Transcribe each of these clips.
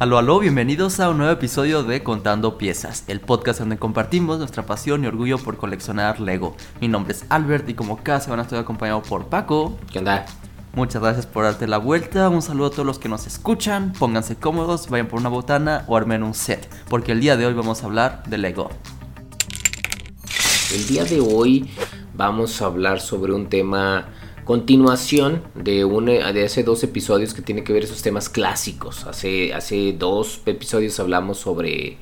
Aló, aló, bienvenidos a un nuevo episodio de Contando Piezas, el podcast donde compartimos nuestra pasión y orgullo por coleccionar Lego. Mi nombre es Albert y como cada semana estoy acompañado por Paco. ¿Qué onda? Muchas gracias por darte la vuelta, un saludo a todos los que nos escuchan, pónganse cómodos, vayan por una botana o armen un set, porque el día de hoy vamos a hablar de Lego. El día de hoy vamos a hablar sobre un tema continuación de, un, de hace dos episodios que tiene que ver esos temas clásicos. Hace, hace dos episodios hablamos sobre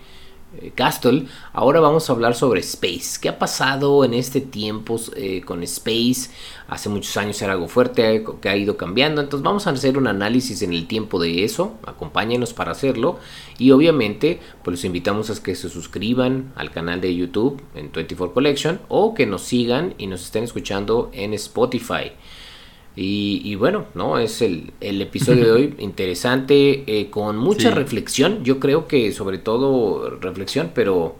eh, Castle. Ahora vamos a hablar sobre Space. ¿Qué ha pasado en este tiempo eh, con Space? Hace muchos años era algo fuerte que ha ido cambiando. Entonces vamos a hacer un análisis en el tiempo de eso. Acompáñenos para hacerlo. Y obviamente pues los invitamos a que se suscriban al canal de YouTube en 24 Collection. O que nos sigan y nos estén escuchando en Spotify. Y, bueno, ¿no? Es el, episodio de hoy interesante, eh, con mucha reflexión, yo creo que sobre todo reflexión, pero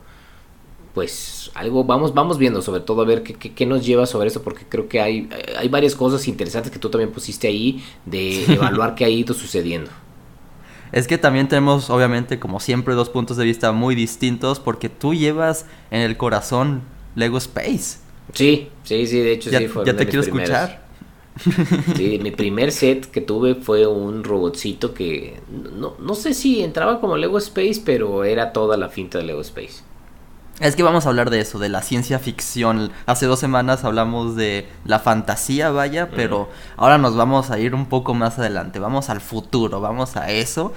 pues algo vamos, vamos viendo sobre todo a ver qué, qué, nos lleva sobre eso, porque creo que hay, hay varias cosas interesantes que tú también pusiste ahí de evaluar qué ha ido sucediendo. Es que también tenemos, obviamente, como siempre, dos puntos de vista muy distintos, porque tú llevas en el corazón Lego Space. Sí, sí, sí, de hecho ya, sí fue. Ya te quiero escuchar. Sí, mi primer set que tuve fue un robotcito que no, no sé si entraba como Lego Space, pero era toda la finta de Lego Space. Es que vamos a hablar de eso, de la ciencia ficción. Hace dos semanas hablamos de la fantasía, vaya, pero ahora nos vamos a ir un poco más adelante. Vamos al futuro, vamos a eso.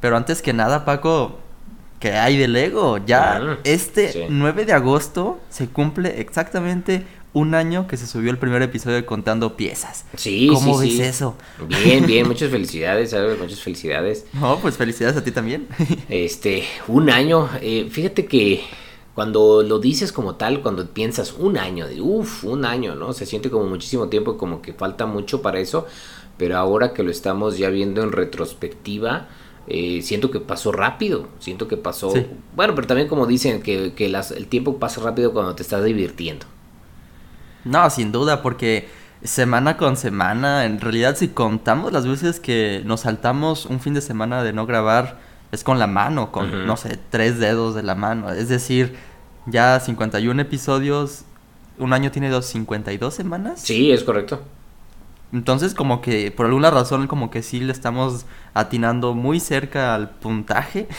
Pero antes que nada, Paco, ¿qué hay de Lego? Ya este 9 de agosto se cumple exactamente un año que se subió el primer episodio de Contando Piezas. Sí, ¿Cómo ves eso? Bien, bien, muchas felicidades, ¿sabes? Muchas felicidades. No, pues felicidades a ti también. este, un año, eh, fíjate que cuando lo dices como tal, cuando piensas un año, de uff, un año, ¿no? Se siente como muchísimo tiempo, como que falta mucho para eso, pero ahora que lo estamos ya viendo en retrospectiva, eh, siento que pasó rápido, siento que pasó, bueno, pero también como dicen que, que el tiempo pasa rápido cuando te estás divirtiendo. No, sin duda, porque semana con semana, en realidad si contamos las veces que nos saltamos un fin de semana de no grabar, es con la mano, con, no sé, tres dedos de la mano. Es decir, ya 51 episodios, un año tiene dos, 52 semanas. Sí, es correcto. Entonces, como que por alguna razón, como que sí le estamos atinando muy cerca al puntaje.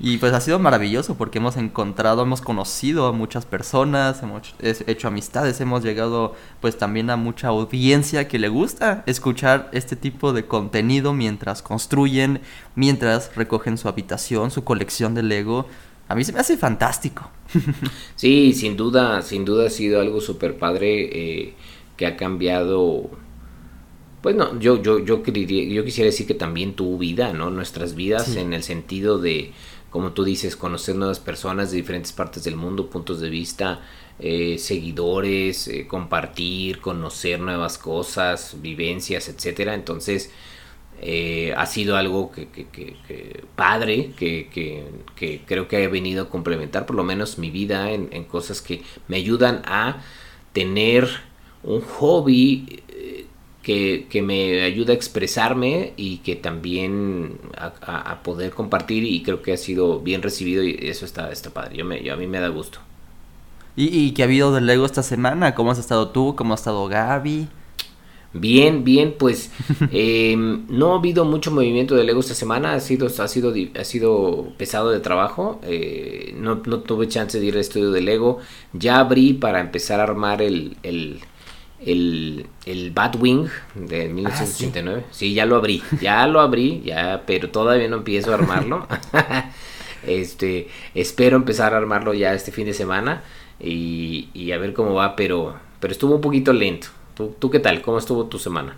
Y pues ha sido maravilloso porque hemos encontrado, hemos conocido a muchas personas, hemos hecho amistades, hemos llegado pues también a mucha audiencia que le gusta escuchar este tipo de contenido mientras construyen, mientras recogen su habitación, su colección de Lego. A mí se me hace fantástico. Sí, sin duda, sin duda ha sido algo súper padre eh, que ha cambiado pues no, yo, yo, yo, yo quisiera decir que también tu vida, ¿no? Nuestras vidas en el sentido de, como tú dices, conocer nuevas personas de diferentes partes del mundo, puntos de vista, eh, seguidores, eh, compartir, conocer nuevas cosas, vivencias, etcétera. Entonces, eh, ha sido algo que, que, que, padre, que, creo que ha venido a complementar por lo menos mi vida en cosas que me ayudan a tener un hobby que, me ayuda a expresarme y que también a, poder compartir y creo que ha sido bien recibido y eso está, está padre. Yo me, yo, a mí me da gusto. ¿Y, ¿Y qué ha habido de Lego esta semana? ¿Cómo has estado tú? ¿Cómo ha estado Gaby? Bien, bien, pues em, no ha habido mucho movimiento de Lego esta semana, ha sido, ha sido, ha sido pesado de trabajo, eh, no, no, tuve chance de ir al estudio de Lego, ya abrí para empezar a armar el, el, el, el Batwing de 1989. Ah, ¿sí? ya lo abrí, ya lo abrí, ya, pero todavía no empiezo a armarlo. este, espero empezar a armarlo ya este fin de semana y, y a ver cómo va, pero, pero estuvo un poquito lento. ¿Tú, ¿Tú qué tal? ¿Cómo estuvo tu semana?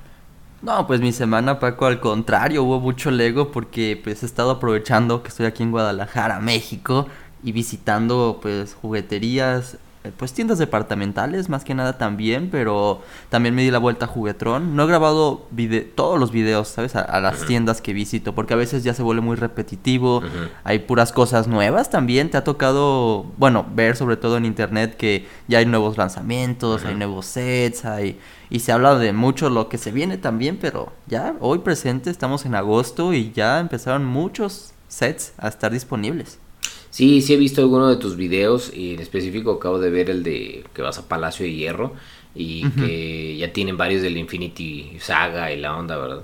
No, pues mi semana, Paco, al contrario, hubo mucho Lego porque pues he estado aprovechando que estoy aquí en Guadalajara, México, y visitando pues jugueterías pues tiendas departamentales más que nada también, pero también me di la vuelta a Juguetron. No he grabado todos los videos, ¿sabes? A, las tiendas que visito, porque a veces ya se vuelve muy repetitivo, hay puras cosas nuevas también. Te ha tocado, bueno, ver sobre todo en internet que ya hay nuevos lanzamientos, hay nuevos sets, hay... Y se habla de mucho lo que se viene también, pero ya hoy presente estamos en agosto y ya empezaron muchos sets a estar disponibles. Sí, sí he visto alguno de tus videos y en específico acabo de ver el de que vas a Palacio de Hierro y que ya tienen varios del Infinity Saga y la onda, ¿verdad?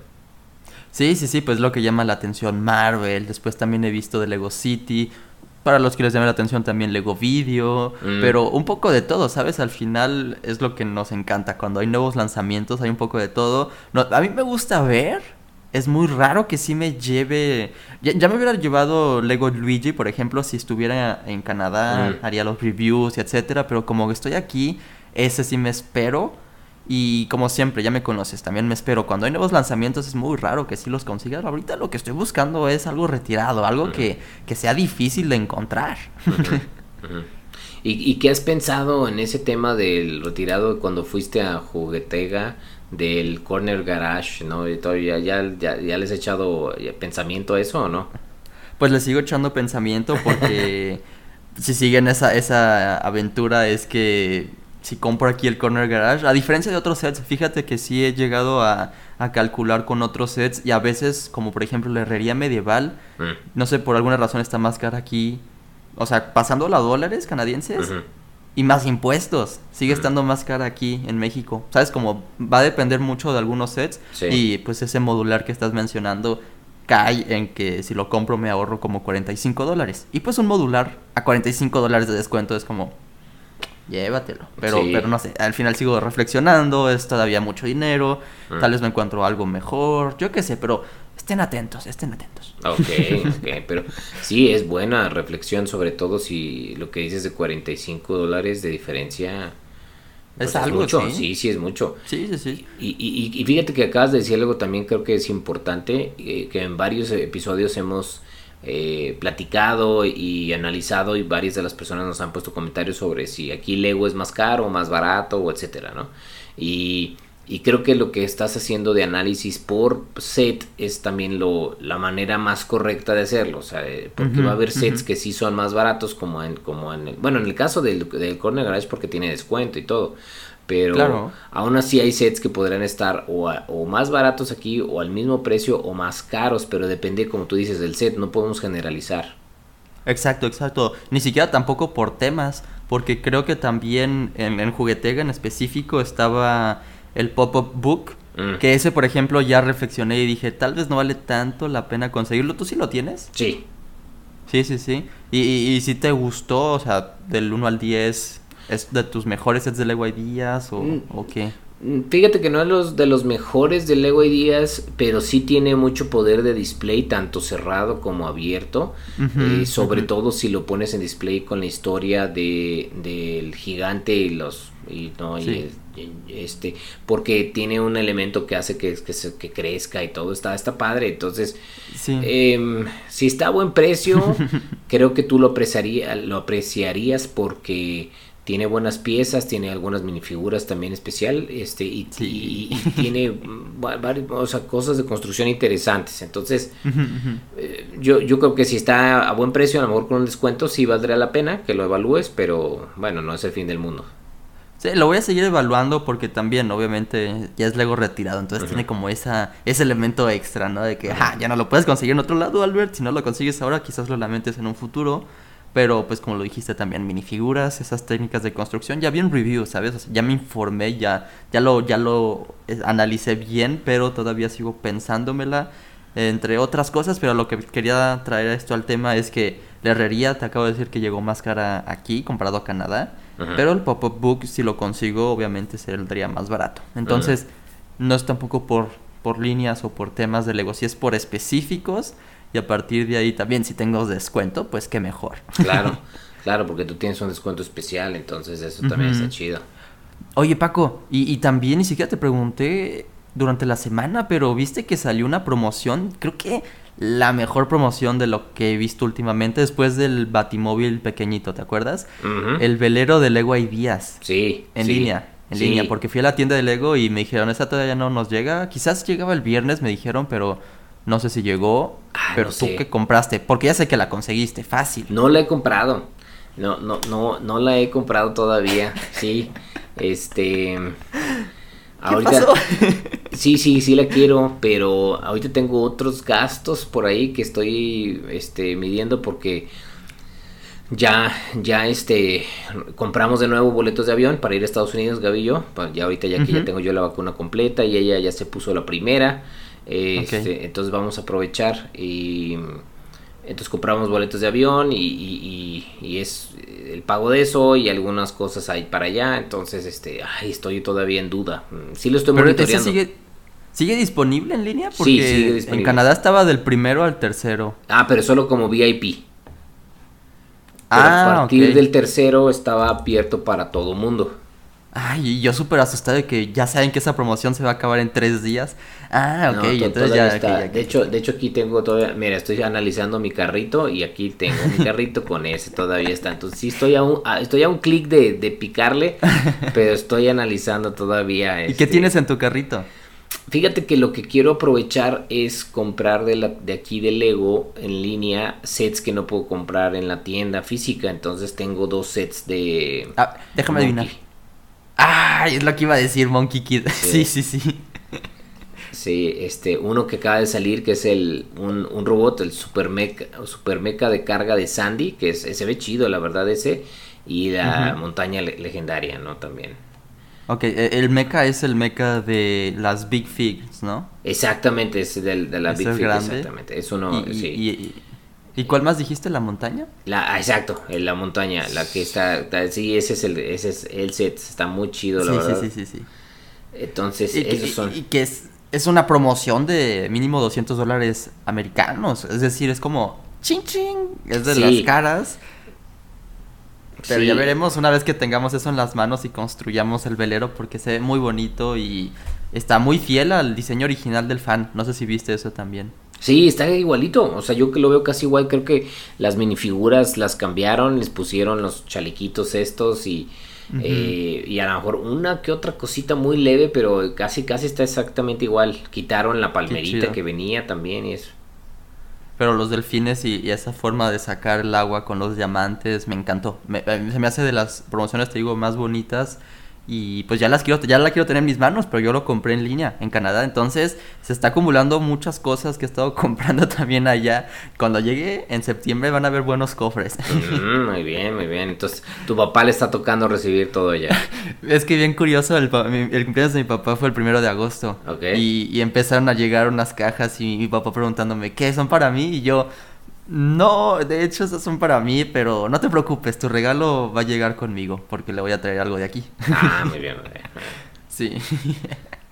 Sí, sí, sí, pues lo que llama la atención Marvel, después también he visto de Lego City, para los que les llame la atención también Lego Video, mm. pero un poco de todo, ¿sabes? Al final es lo que nos encanta, cuando hay nuevos lanzamientos hay un poco de todo. No, a mí me gusta ver es muy raro que sí me lleve. Ya, me hubiera llevado Lego Luigi, por ejemplo, si estuviera en Canadá, haría los reviews y etcétera. Pero como estoy aquí, ese sí me espero. Y como siempre, ya me conoces, también me espero. Cuando hay nuevos lanzamientos es muy raro que sí los consigas. Ahorita lo que estoy buscando es algo retirado, algo que, sea difícil de encontrar. ¿Y, ¿Y qué has pensado en ese tema del retirado cuando fuiste a Juguetega? Del Corner Garage, ¿no? Y ya, ya, ya, les he echado pensamiento a eso o no? Pues les sigo echando pensamiento porque si siguen esa, esa aventura es que si compro aquí el Corner Garage, a diferencia de otros sets, fíjate que sí he llegado a, a calcular con otros sets y a veces, como por ejemplo la herrería medieval, mm. no sé, por alguna razón está más cara aquí, o sea, pasando a dólares canadienses y más impuestos. Sigue estando más cara aquí en México. ¿Sabes? Como va a depender mucho de algunos sets. Y pues ese modular que estás mencionando cae en que si lo compro me ahorro como 45 dólares. Y pues un modular a 45 dólares de descuento es como... Llévatelo. Pero, pero no sé, al final sigo reflexionando, es todavía mucho dinero, mm. tal vez me encuentro algo mejor, yo qué sé, pero estén atentos, estén atentos. Ok, ok, pero sí, es buena reflexión, sobre todo si lo que dices de 45 dólares de diferencia. Pues, es algo, mucho, ¿sí? sí, es mucho. Sí, sí, sí. Y, y, y, fíjate que acabas de decir algo también creo que es importante, eh, que en varios episodios hemos eh, platicado y analizado y varias de las personas nos han puesto comentarios sobre si aquí Lego es más caro o más barato o etcétera, ¿no? Y y creo que lo que estás haciendo de análisis por set es también lo, la manera más correcta de hacerlo. O sea, eh, porque va a haber sets que sí son más baratos, como en, como en el, bueno, en el caso del, del Corner Garage porque tiene descuento y todo. Pero aún así hay sets que podrán estar o, o, más baratos aquí o al mismo precio o más caros, pero depende, como tú dices, del set. No podemos generalizar. Exacto, exacto. Ni siquiera tampoco por temas, porque creo que también en, en Juguetega en específico estaba el pop-up book. Mm. Que ese, por ejemplo, ya reflexioné y dije, tal vez no vale tanto la pena conseguirlo. ¿Tú sí lo tienes? Sí. Sí, sí, sí. Y, y, si te gustó, o sea, del 1 al 10, ¿es de tus mejores sets de Lego Ideas o, mm. o qué? Mm, fíjate que no es los de los mejores de Lego Ideas, pero sí tiene mucho poder de display, tanto cerrado como abierto. eh, sobre todo si lo pones en display con la historia de del gigante y los y no y, este porque tiene un elemento que hace que, que, crezca y todo está está padre entonces em, si está a buen precio creo que tú lo apreciaría, lo apreciarías porque tiene buenas piezas, tiene algunas minifiguras también especial, este, y, tiene varias cosas de construcción interesantes. Entonces, eh, yo, yo creo que si está a buen precio, a lo mejor con un descuento, sí valdría la pena que lo evalúes, pero bueno, no es el fin del mundo. Sí, lo voy a seguir evaluando porque también, obviamente, ya es Lego retirado, entonces tiene como esa, ese elemento extra, ¿no? De que, ya no lo puedes conseguir en otro lado, Albert, si no lo consigues ahora, quizás lo lamentes en un futuro. Pero pues como lo dijiste también, minifiguras, esas técnicas de construcción, ya vi un review, ¿sabes? ya me informé, ya, ya, lo, ya lo eh, analicé bien, pero todavía sigo pensándomela, entre otras cosas, pero lo que quería traer esto al tema es que la herrería, te acabo de decir que llegó más cara aquí comparado a Canadá, pero el pop-up book, si lo consigo, obviamente saldría más barato. Entonces, no es tampoco por, por líneas o por temas de Lego, si es por específicos, y a partir de ahí también si tengo descuento, pues qué mejor. Claro, claro, porque tú tienes un descuento especial, entonces eso también está chido. Oye Paco, y, y también ni siquiera te pregunté durante la semana, pero viste que salió una promoción, creo que la mejor promoción de lo que he visto últimamente después del Batimóvil pequeñito, ¿te acuerdas? El velero de Lego Ideas. Sí. En línea. En línea, porque fui a la tienda de Lego y me dijeron, esta todavía no nos llega. Quizás llegaba el viernes, me dijeron, pero no sé si llegó. Ah, pero tú que compraste, porque ya sé que la conseguiste, fácil. No la he comprado. No, no, no, no la he comprado todavía. Sí. Este. ahorita. sí, sí, sí la quiero, pero ahorita tengo otros gastos por ahí que estoy este, midiendo porque ya, ya este, compramos de nuevo boletos de avión para ir a Estados Unidos, Gaby y yo. Ya ahorita ya que ya tengo yo la vacuna completa y ella ya se puso la primera. Este, entonces vamos a aprovechar y entonces compramos boletos de avión y, es el pago de eso y algunas cosas ahí para allá. Entonces, este, ay, estoy todavía en duda. Mm, sí lo estoy monitoreando. Sigue, sigue disponible en línea? Porque sí, sigue disponible. en Canadá estaba del primero al tercero. Ah, pero solo como VIP. ah, a partir del tercero estaba abierto para todo mundo. Ay, yo súper asustado de que ya saben que esa promoción se va a acabar en tres días. Ah, ok, entonces ya, De hecho, de hecho aquí tengo todavía, mira, estoy analizando mi carrito y aquí tengo mi carrito con ese, todavía está. Entonces sí estoy a un, estoy a un clic de, picarle, pero estoy analizando todavía. ¿Y qué este, tienes en tu carrito? Fíjate que lo que quiero aprovechar es comprar de, la, de aquí de Lego en línea sets que no puedo comprar en la tienda física. Entonces tengo dos sets de... Ah, déjame adivinar. Ah, es lo que iba a decir Monkey Kid. Sí, sí, sí. Sí, este, uno que acaba de salir, que es el, un, un robot, el super mecha, super mecha de carga de Sandy, que es, se ve chido, la verdad, ese. Y la montaña legendaria, ¿no? También. Ok, e, el mecha es el mecha de las Big Figs, ¿no? Exactamente, es del, de la Big Figs, exactamente. Es uno, sí. ¿Y cuál más dijiste? ¿La montaña? La, ah, exacto, la montaña, la que está, sí, ese es el, ese es el set, está muy chido, la verdad. Sí, sí, sí, sí. Entonces, esos son... Y que es, es una promoción de mínimo 200 dólares americanos, es decir, es como, ching ching, es de las caras. Pero ya veremos una vez que tengamos eso en las manos y construyamos el velero porque se ve muy bonito y está muy fiel al diseño original del fan. No sé si viste eso también. Sí, está igualito. O sea, yo que lo veo casi igual, creo que las minifiguras las cambiaron, les pusieron los chalequitos estos y, eh, y a lo mejor una que otra cosita muy leve, pero casi casi está exactamente igual. Quitaron la palmerita que venía también y eso. Pero los delfines y, esa forma de sacar el agua con los diamantes me encantó. se me hace de las promociones, te digo, más bonitas y pues ya las quiero ya la quiero tener en mis manos pero yo lo compré en línea en Canadá. Entonces se está acumulando muchas cosas que he estado comprando también allá. Cuando llegue en septiembre van a haber buenos cofres. Mm, muy bien muy bien. Entonces tu papá le está tocando recibir todo ya. Es que bien curioso el, el, cumpleaños de mi papá fue el primero de agosto. Y, y empezaron a llegar unas cajas y mi papá preguntándome qué son para mí y yo no, de hecho esas son para mí, pero no te preocupes, tu regalo va a llegar conmigo porque le voy a traer algo de aquí. Ah, muy bien, Sí.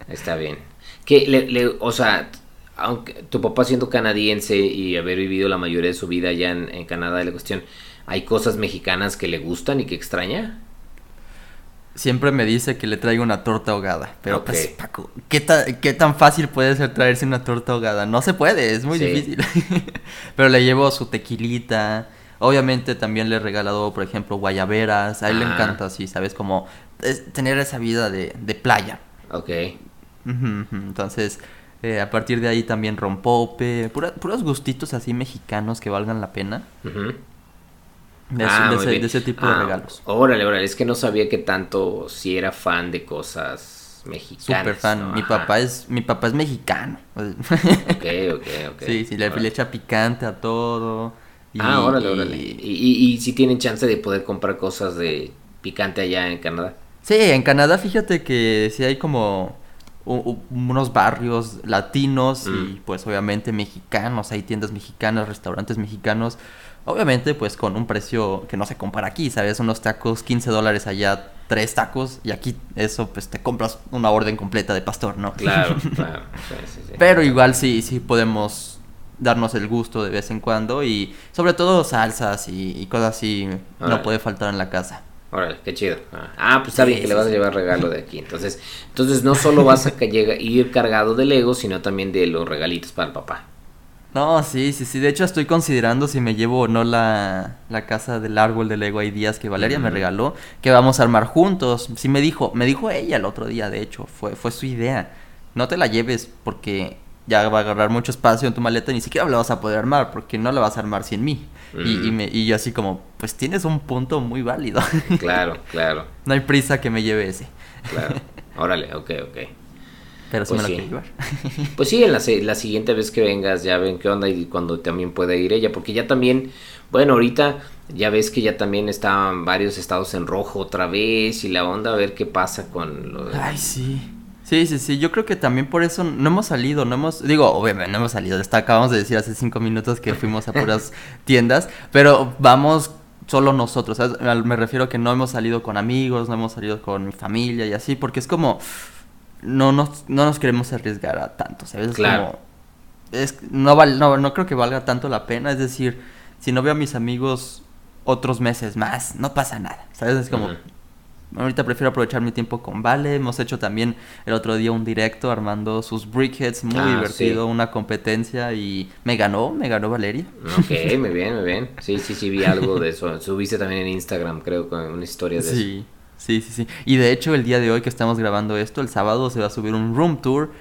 Está bien. Que le, o sea, aunque tu papá siendo canadiense y haber vivido la mayoría de su vida allá en, en Canadá, la cuestión, ¿hay cosas mexicanas que le gustan y que extraña? Siempre me dice que le traigo una torta ahogada. Pero pues, Paco, ¿qué, tan fácil puede ser traerse una torta ahogada? No se puede, es muy difícil. pero le llevo su tequilita. Obviamente también le he regalado, por ejemplo, guayaberas. A él le encanta así, ¿sabes? Como tener esa vida de, playa. Ok. Entonces, eh, a partir de ahí también rompope. puros gustitos así mexicanos que valgan la pena. De, ah, ese, tipo de ah, regalos. Órale, órale, es que no sabía que tanto si era fan de cosas mexicanas. Super fan. Mi papá es mi papá es mexicano. ok, ok, ok. Sí, sí, le, echa picante a todo. ah, órale, órale. ¿Y, y, si tienen chance de poder comprar cosas de picante allá en Canadá? Sí, en Canadá fíjate que sí hay como unos barrios latinos y mm. pues obviamente mexicanos, hay tiendas mexicanas, restaurantes mexicanos Obviamente, pues con un precio que no se compara aquí, ¿sabes? Unos tacos, 15 dólares allá, tres tacos, y aquí eso, pues te compras una orden completa de pastor, ¿no? Claro, claro. Pero igual sí, sí podemos darnos el gusto de vez en cuando y sobre todo salsas y, cosas así no puede faltar en la casa. Órale, qué chido. Ah, pues está bien que le vas a llevar regalo de aquí. Entonces, entonces no solo vas a ir cargado de Lego, sino también de los regalitos para el papá. No, sí, sí, sí. De hecho, estoy considerando si me llevo o no la, la casa del árbol de Lego Ideas que Valeria me regaló, que vamos a armar juntos. Sí me dijo, me dijo ella el otro día, de hecho, fue, fue su idea. No te la lleves porque ya va a agarrar mucho espacio en tu maleta y ni siquiera la vas a poder armar porque no la vas a armar sin mí. y, y, me, y yo así como, pues tienes un punto muy válido. Claro, claro. no hay prisa que me lleve ese. Claro. Órale, ok, ok. Pero sí Pues me lo sí. quiero llevar. Pues sí, en la, la siguiente vez que vengas ya ven qué onda y cuando también puede ir ella, porque ya también, bueno, ahorita ya ves que ya también estaban varios estados en rojo otra vez y la onda a ver qué pasa con lo de- Ay, sí. Sí, sí, sí. Yo creo que también por eso no hemos salido, no hemos... Digo, obviamente no hemos salido. Está, acabamos de decir hace cinco minutos que fuimos a puras tiendas. Pero vamos solo nosotros. Me refiero a que no hemos salido con amigos, no hemos salido con mi familia y así. Porque es como... No nos, no nos queremos arriesgar a tanto, ¿sabes? Es Claro. como... Es, no, val- no, no creo que valga tanto la pena. Es decir, si no veo a mis amigos otros meses más, no pasa nada. ¿Sabes? Es como... Ahorita prefiero aprovechar mi tiempo con Vale. Hemos hecho también el otro día un directo armando sus brickheads. Muy Ah, divertido, sí. una competencia y me ganó, me ganó Valeria. Ok, muy bien, muy bien. Sí, sí, sí, vi algo de eso. Subiste también en Instagram, creo, con una historia de eso. Sí, sí, sí. Y de hecho el día de hoy que estamos grabando esto, el sábado se va a subir un room tour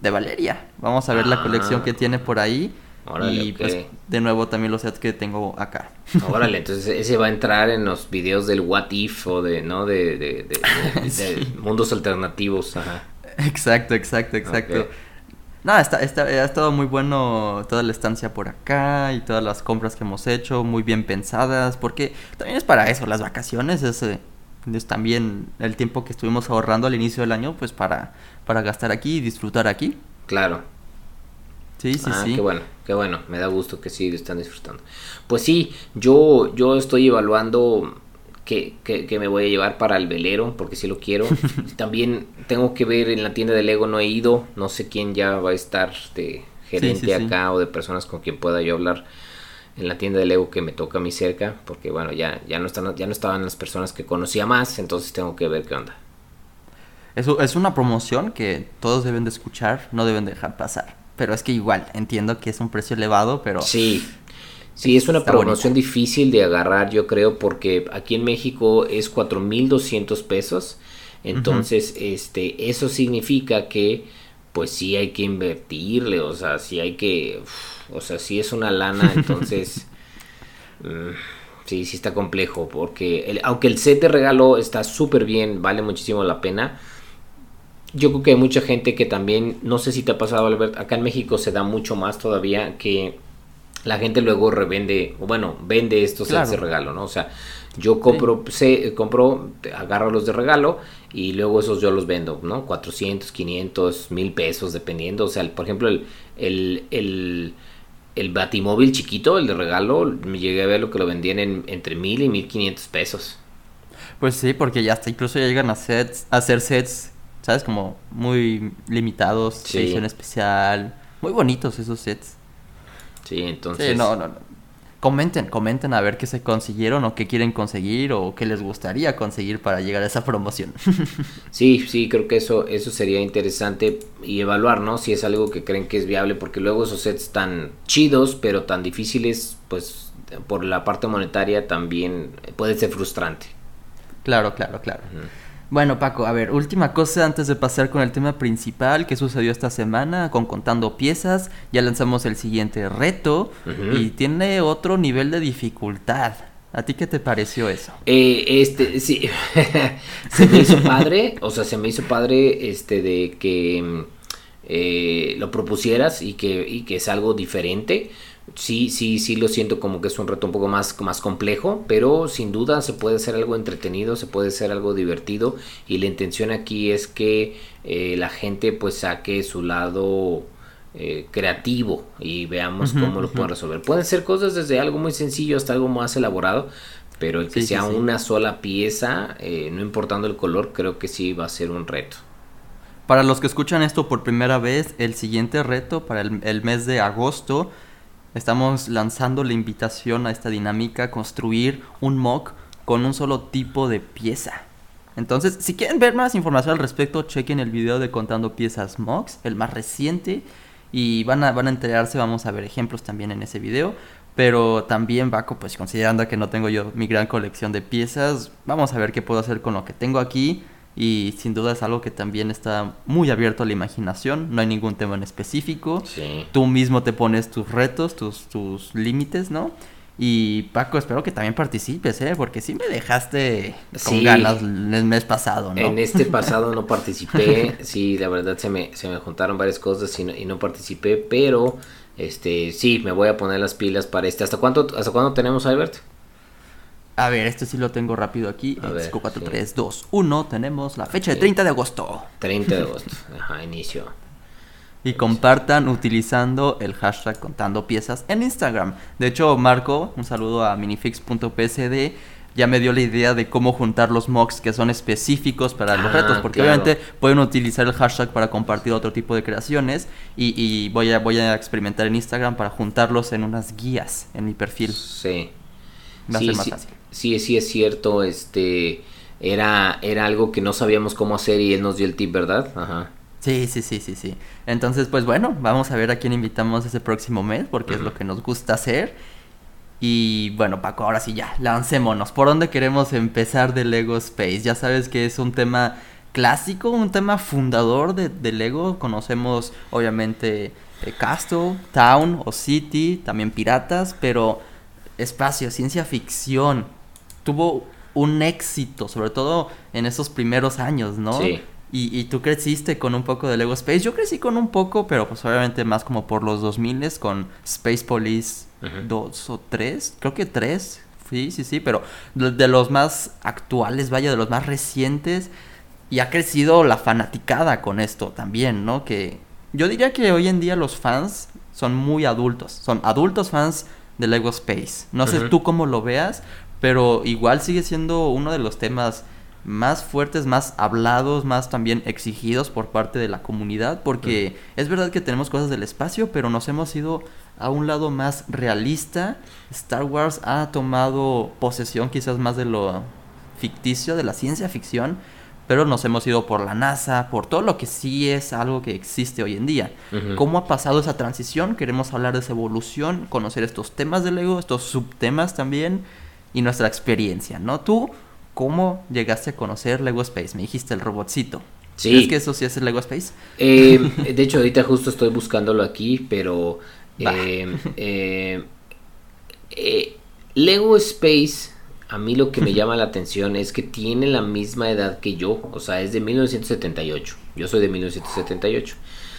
de Valeria. Vamos a ver la Ah. colección que tiene por ahí. Órale, y pues de nuevo también los sets que tengo acá. Órale, entonces ese va a entrar en los videos del What If o de, ¿no? De, de, de- de- de Sí. mundos alternativos. Ajá. Exacto, exacto, exacto. Ok. No, está, está, ha estado muy bueno toda la estancia por acá y todas las compras que hemos hecho, muy bien pensadas, porque también es para eso, las vacaciones es, eh, es también el tiempo que estuvimos ahorrando al inicio del año, pues para, para gastar aquí y disfrutar aquí. Claro. Sí, sí, ah, sí. qué bueno, qué bueno, me da gusto que sí lo están disfrutando. Pues sí, yo, yo estoy evaluando que, que, que me voy a llevar para el velero, porque sí lo quiero. También tengo que ver en la tienda de Lego, no he ido, no sé quién ya va a estar de gerente sí, sí. acá o de personas con quien pueda yo hablar en la tienda de Lego que me toca a mí cerca, porque bueno, ya, ya, no, están, ya no estaban las personas que conocía más, entonces tengo que ver qué onda. Eso es una promoción que todos deben de escuchar, no deben dejar pasar. Pero es que igual, entiendo que es un precio elevado, pero... Sí, sí, es una promoción difícil de agarrar, yo creo, porque aquí en México es 4.200 pesos. Entonces, este, eso significa que, pues sí hay que invertirle, o sea, sí hay que, uf, o sea, sí es una lana, entonces, mm, sí, sí está complejo, porque el- aunque el set de regalo está súper bien, vale muchísimo la pena, yo creo que hay mucha gente que también, no sé si te ha pasado, Albert, acá en México se da mucho más todavía que la gente luego revende, o bueno, vende estos Claro. sets de regalo, ¿no? O sea, yo compro, sé, compro, agarro los de regalo y luego esos yo los vendo, ¿no? 400, 500, 1000 pesos, dependiendo. O sea, el- por ejemplo, el, el, el, el batimóvil chiquito, el de regalo, me llegué a ver lo que lo vendían en, entre 1000 y 1500 pesos. Pues sí, porque ya hasta incluso ya llegan a sets, a hacer sets, ¿sabes? Como muy limitados, Sí. edición especial, muy bonitos esos sets. Sí, entonces. Sí, no, no, no. Comenten, comenten a ver qué se consiguieron o qué quieren conseguir o qué les gustaría conseguir para llegar a esa promoción. Sí, sí, creo que eso, eso sería interesante y evaluar, ¿no? Si es algo que creen que es viable, porque luego esos sets tan chidos, pero tan difíciles, pues por la parte monetaria también puede ser frustrante. claro, claro, claro. Bueno, Paco, a ver, última cosa antes de pasar con el tema principal que sucedió esta semana con Contando Piezas. Ya lanzamos el siguiente reto y tiene otro nivel de dificultad. ¿A ti qué te pareció eso? Eh, este, sí, se me hizo padre, o sea, se me hizo padre este de que eh, lo propusieras y que, y que es algo diferente. Sí, sí, sí lo siento como que es un reto un poco más, más complejo, pero sin duda se puede hacer algo entretenido, se puede hacer algo divertido y la intención aquí es que eh, la gente pues saque su lado eh, creativo y veamos cómo lo pueden resolver. Pueden ser cosas desde algo muy sencillo hasta algo más elaborado, pero el que Sí, sea sí. una sola pieza, eh, no importando el color, creo que sí va a ser un reto. Para los que escuchan esto por primera vez, el siguiente reto para el, el mes de agosto, estamos lanzando la invitación a esta dinámica, construir un mock con un solo tipo de pieza. Entonces, si quieren ver más información al respecto, chequen el video de Contando Piezas Mocks, el más reciente. y van a, van a enterarse, vamos a ver ejemplos también en ese video. Pero también, Baco, pues considerando que no tengo yo mi gran colección de piezas, vamos a ver qué puedo hacer con lo que tengo aquí. Y sin duda es algo que también está muy abierto a la imaginación. No hay ningún tema en específico. Tú mismo te pones tus retos, tus, tus límites, ¿no? Y Paco, espero que también participes, ¿eh? Porque sí me dejaste con ganas el mes pasado, ¿no? En este pasado no participé, sí, la verdad se me, se me juntaron varias cosas y no, y no participé, pero este sí, me voy a poner las pilas para este. ¿Hasta cuánto, hasta cuándo tenemos, Albert? A ver, este sí lo tengo rápido aquí. 5, 4, 3, 2, 1. Tenemos la fecha de 30 de agosto. 30 de agosto, ajá, inicio. Y compartan utilizando el hashtag contando piezas en Instagram. De hecho, Marco, un saludo a minifix.psd, ya me dio la idea de cómo juntar los mocks que son específicos para los ah, retos, porque obviamente pueden utilizar el hashtag para compartir otro tipo de creaciones y, voy, a, voy a experimentar en Instagram para juntarlos en unas guías en mi perfil. Sí. Va a ser más fácil. Sí, sí es cierto, este era, era algo que no sabíamos cómo hacer y él nos dio el tip, ¿verdad? Ajá. Sí, sí, sí, sí, sí. Entonces, pues bueno, vamos a ver a quién invitamos ese próximo mes, porque es lo que nos gusta hacer. Y bueno, Paco, ahora sí ya, lancémonos. ¿Por dónde queremos empezar de Lego Space? Ya sabes que es un tema clásico, un tema fundador de, Lego. Conocemos, obviamente, eh, Castle, Town o City, también piratas, pero espacio, ciencia ficción. Tuvo un éxito, sobre todo en esos primeros años, ¿no? Sí. Y, tú creciste con un poco de Lego Space. Yo crecí con un poco, pero pues obviamente más como por los 2000 con Space Police 2 o 3. Creo que 3. Sí, sí, sí, pero de los más actuales, vaya, de los más recientes. Y ha crecido la fanaticada con esto también, ¿no? Que yo diría que hoy en día los fans son muy adultos. Son adultos fans de Lego Space. No sé tú cómo lo veas, pero igual sigue siendo uno de los temas más fuertes, más hablados, más también exigidos por parte de la comunidad, porque es verdad que tenemos cosas del espacio, pero nos hemos ido a un lado más realista. Star Wars ha tomado posesión quizás más de lo ficticio, de la ciencia ficción, pero nos hemos ido por la NASA, por todo lo que sí es algo que existe hoy en día. ¿Cómo ha pasado esa transición? Queremos hablar de esa evolución, conocer estos temas del Lego, estos subtemas también y nuestra experiencia, ¿no? Tú ¿Cómo llegaste a conocer Lego Space? Me dijiste el robotcito. Sí. ¿Crees que eso sí es el Lego Space? Eh, de hecho, ahorita justo estoy buscándolo aquí, pero eh, eh, Lego Space, a mí lo que me llama la atención es que tiene la misma edad que yo, o sea, es de 1978. Yo soy de 1978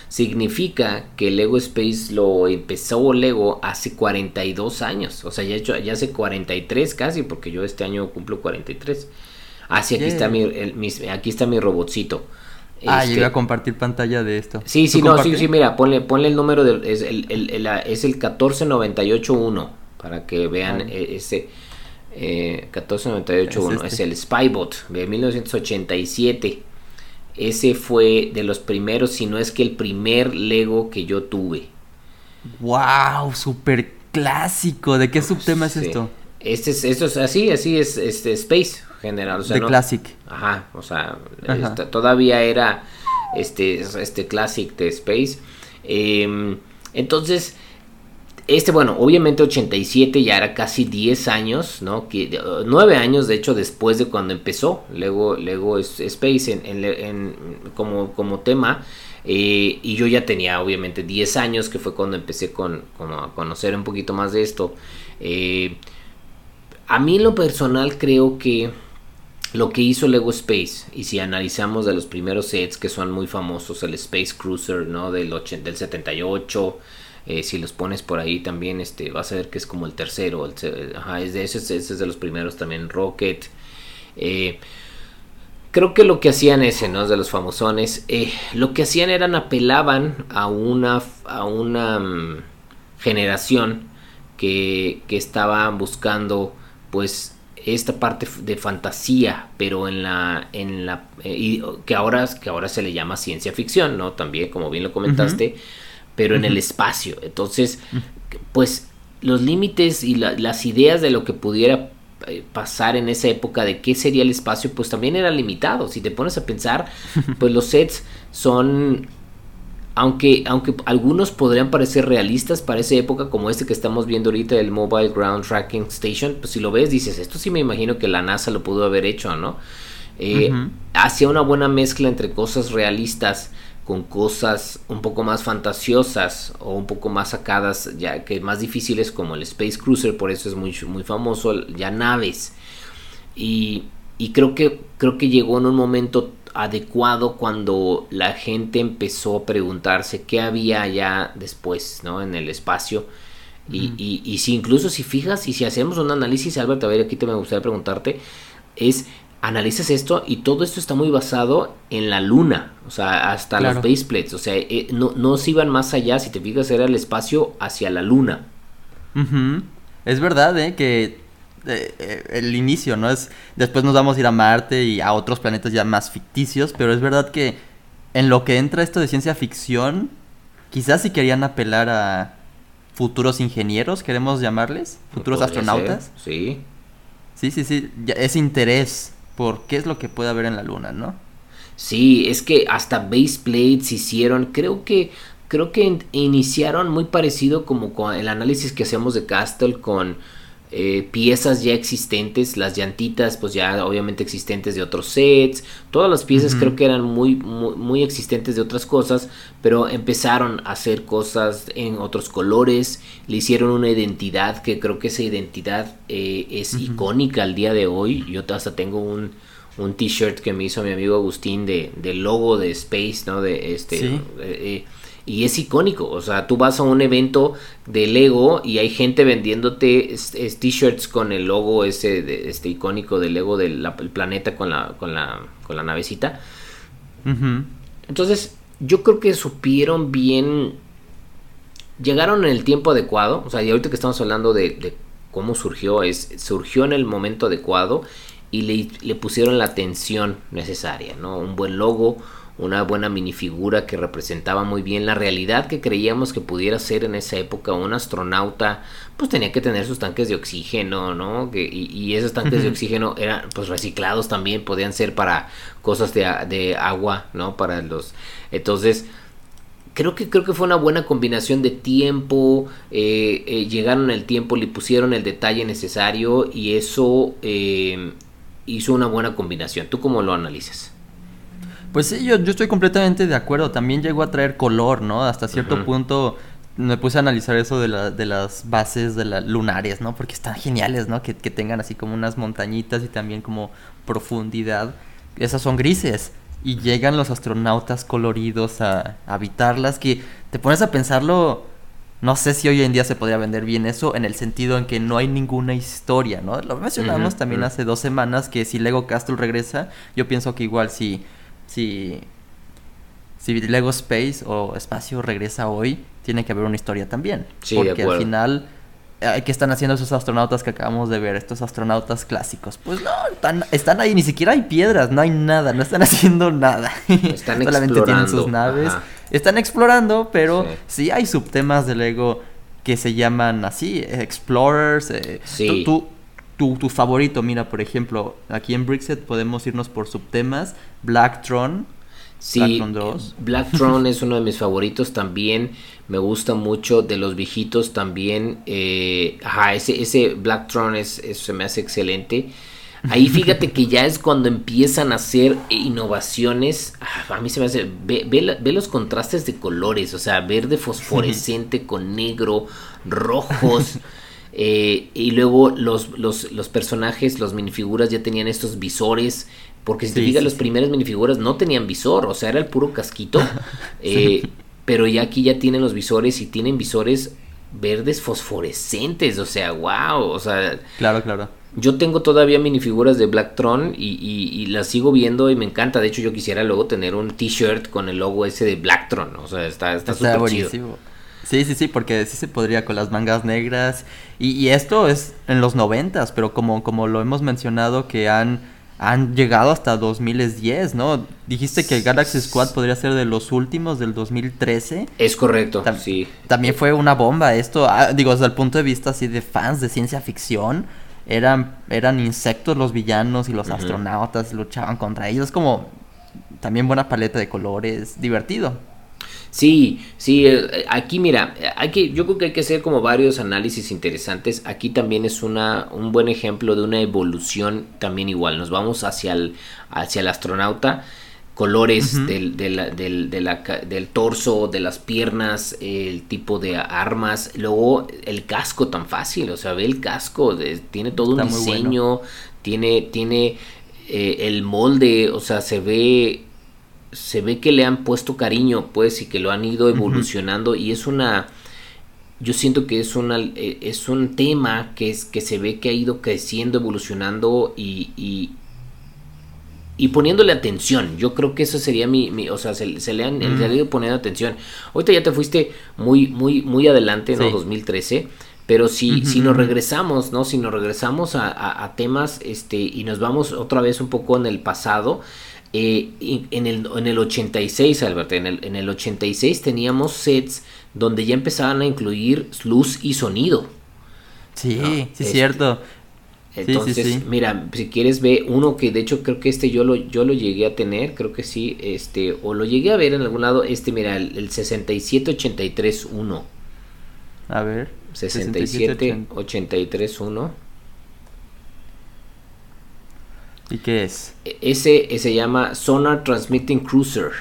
significa que Lego Space lo empezó Lego hace 42 años. O sea, ya, hecho, ya hace 43 casi, porque yo este año cumplo 43. Ah, sí, aquí, está, mi, aquí está mi robotcito. Ah, este, a compartir pantalla de esto. Sí, sí, no, sí, sí, mira, ponle, ponle el número, de, es el, el, el, es el 14981, para que vean e, ese... Eh, 14981 es, es, el Spybot de 1987 ese fue de los primeros, si no es que el primer Lego que yo tuve. ¡Wow! Súper clásico. ¿De qué subtema es esto? Este es, esto es así, así es este Space general. O de Classic. Ajá, o sea, todavía era este, este Classic de Space. Em, entonces, este, bueno, obviamente 87 ya era casi 10 años, ¿no? Que, 9 años, de hecho, después de cuando empezó Lego, Space en, como, como tema. Eh, y yo ya tenía, obviamente, 10 años, que fue cuando empecé con, a conocer un poquito más de esto. Eh, a mí, en lo personal, creo que lo que hizo Lego Space, y si analizamos de los primeros sets que son muy famosos, el Space Cruiser, ¿no? Del, del 78. Eh, si los pones por ahí también, este, vas a ver que es como el tercero. ajá, es de ese, es de los primeros también. Rocket. Eh, creo que lo que hacían ese, ¿no? De los famosones. Eh, lo que hacían eran apelaban a una, a una mm, generación que, que estaba buscando, pues, esta parte de fantasía, pero en la, en la, y que ahora, que ahora se le llama ciencia ficción, ¿no? También, como bien lo comentaste pero en el espacio. Entonces, pues los límites y las ideas de lo que pudiera eh, pasar en esa época de qué sería el espacio, pues también eran limitados. Si te pones a pensar, pues los sets son aunque, aunque algunos podrían parecer realistas para esa época, como este que estamos viendo ahorita, el Mobile Ground Tracking Station, pues si lo ves dices, esto sí me imagino que la NASA lo pudo haber hecho, ¿no? Eh, hacía una buena mezcla entre cosas realistas con cosas un poco más fantasiosas o un poco más sacadas, ya que más difíciles como el Space Cruiser, por eso es muy, muy famoso, ya naves. Y, y creo, que, creo que llegó en un momento adecuado cuando la gente empezó a preguntarse qué había allá después, ¿no? En el espacio. Y, y, y, si incluso si fijas y si hacemos un análisis, Albert, a ver, aquí te me gustaría preguntarte, es analizas esto y todo esto está muy basado en la luna, o sea, hasta los baseplates, o sea, eh, no, no se iban más allá, si te fijas, era el espacio hacia la luna. Es verdad, ¿eh? Que eh, el inicio, ¿no? Es, después nos vamos a ir a Marte y a otros planetas ya más ficticios, pero es verdad que en lo que entra esto de ciencia ficción, quizás si querían apelar a futuros ingenieros, queremos llamarles, futuros astronautas. Sí. Sí, sí, sí, es interés por qué es lo que puede haber en la luna, ¿no? Sí, es que hasta baseplates hicieron, creo que creo que iniciaron muy parecido como con el análisis que hacemos de Castle con eh, piezas ya existentes, las llantitas pues ya obviamente existentes de otros sets, todas las piezas creo que eran muy, muy, existentes de otras cosas, pero empezaron a hacer cosas en otros colores, le hicieron una identidad que creo que esa identidad eh, es icónica al día de hoy, yo hasta tengo un, un t-shirt que me hizo mi amigo Agustín de, del logo de Space, ¿no? De este... Eh, y es icónico. O sea, tú vas a un evento de Lego y hay gente vendiéndote t-shirts con el logo ese de, este icónico del Lego del planeta con la, con la, con la navecita. Entonces, yo creo que supieron bien. Llegaron en el tiempo adecuado. O sea, y ahorita que estamos hablando de, cómo surgió, es surgió en el momento adecuado y le, le pusieron la atención necesaria, ¿no? Un buen logo, una buena minifigura que representaba muy bien la realidad que creíamos que pudiera ser en esa época. Un astronauta pues tenía que tener sus tanques de oxígeno no y, esos tanques de oxígeno eran pues reciclados también podían ser para cosas de, agua no para los entonces creo que creo que fue una buena combinación de tiempo eh, eh, llegaron el tiempo le pusieron el detalle necesario y eso eh, hizo una buena combinación. Tú cómo lo analizas pues sí, yo, yo estoy completamente de acuerdo. También llegó a traer color, ¿no? Hasta cierto punto me puse a analizar eso de, la, de las bases de la lunares, ¿no? Porque están geniales, ¿no? Que, tengan así como unas montañitas y también como profundidad. Esas son grises. Y llegan los astronautas coloridos a, habitarlas. Que te pones a pensarlo. No sé si hoy en día se podría vender bien eso en el sentido en que no hay ninguna historia, ¿no? Lo mencionamos también hace dos semanas que si Lego Castle regresa, yo pienso que igual si si, si Lego Space o Espacio regresa hoy, tiene que haber una historia también. porque al final, eh, ¿qué están haciendo esos astronautas que acabamos de ver? Estos astronautas clásicos. Pues no, están, están ahí, ni siquiera hay piedras, no hay nada, no están haciendo nada. Están Solamente tienen sus naves. Están explorando, pero sí. hay subtemas de Lego que se llaman así, Explorers. Eh, sí. tú, tu, tu, favorito, mira, por ejemplo, aquí en Brickset podemos irnos por subtemas. Blacktron. Sí, Blacktron 2. Blacktron es uno de mis favoritos también. Me gusta mucho de los viejitos también. Eh, ajá, ese, ese Blacktron es, se me hace excelente. Ahí fíjate que ya es cuando empiezan a hacer innovaciones. Ah, a mí se me hace. Ve, ve, los contrastes de colores, o sea, verde fosforescente con negro, rojos. Eh, y luego los, los, los, personajes, los minifiguras ya tenían estos visores. Porque si te fijas, las primeras minifiguras no tenían visor, o sea, era el puro casquito. Eh, pero ya aquí ya tienen los visores y tienen visores verdes fosforescentes, o sea, wow, o sea... Claro, claro. Yo tengo todavía minifiguras de Blacktron y, y, las sigo viendo y me encanta. De hecho, yo quisiera luego tener un t-shirt con el logo ese de Blacktron, o sea, está súper está chido. Sí, sí, sí, porque sí se podría con las mangas negras. Y, esto es en los noventas, pero como, como lo hemos mencionado que han, han llegado hasta 2010, ¿no? Dijiste que Galaxy Squad podría ser de los últimos del 2013. Es correcto, sí. También fue una bomba esto, ah, digo, desde el punto de vista así de fans de ciencia ficción. Eran, eran insectos los villanos y los astronautas luchaban contra ellos. Como también buena paleta de colores, divertido. Sí, sí, eh, aquí mira, hay que, yo creo que hay que hacer como varios análisis interesantes. Aquí también es una, un buen ejemplo de una evolución también igual. Nos vamos hacia el, hacia el astronauta, colores del, del, del, del, torso, de las piernas, el tipo de armas, luego el casco tan fácil, o sea, ve el casco, tiene todo un diseño, tiene, tiene eh, el molde, o sea, se ve se ve que le han puesto cariño, pues, y que lo han ido evolucionando y es una yo siento que es una eh, es un tema que es que se ve que ha ido creciendo, evolucionando y, y, y poniéndole atención. Yo creo que eso sería mi, o sea, se, le han ido poniendo atención. Ahorita ya te fuiste muy muy muy adelante, ¿no? 2013. Pero si, si nos regresamos, ¿no? Si nos regresamos a, a, temas, este, y nos vamos otra vez un poco en el pasado, eh, en, el, en el 86, Albert, en el, en el 86 teníamos sets donde ya empezaban a incluir luz y sonido. Sí, sí, es este, cierto. Entonces, mira, si quieres ve uno que de hecho creo que este yo lo, yo lo llegué a tener, creo que sí, este, o lo llegué a ver en algún lado, este, mira, el, el 6783-1. A ver. 6783-1. ¿Y qué es? Ese, se llama Sonar Transmitting Cruiser.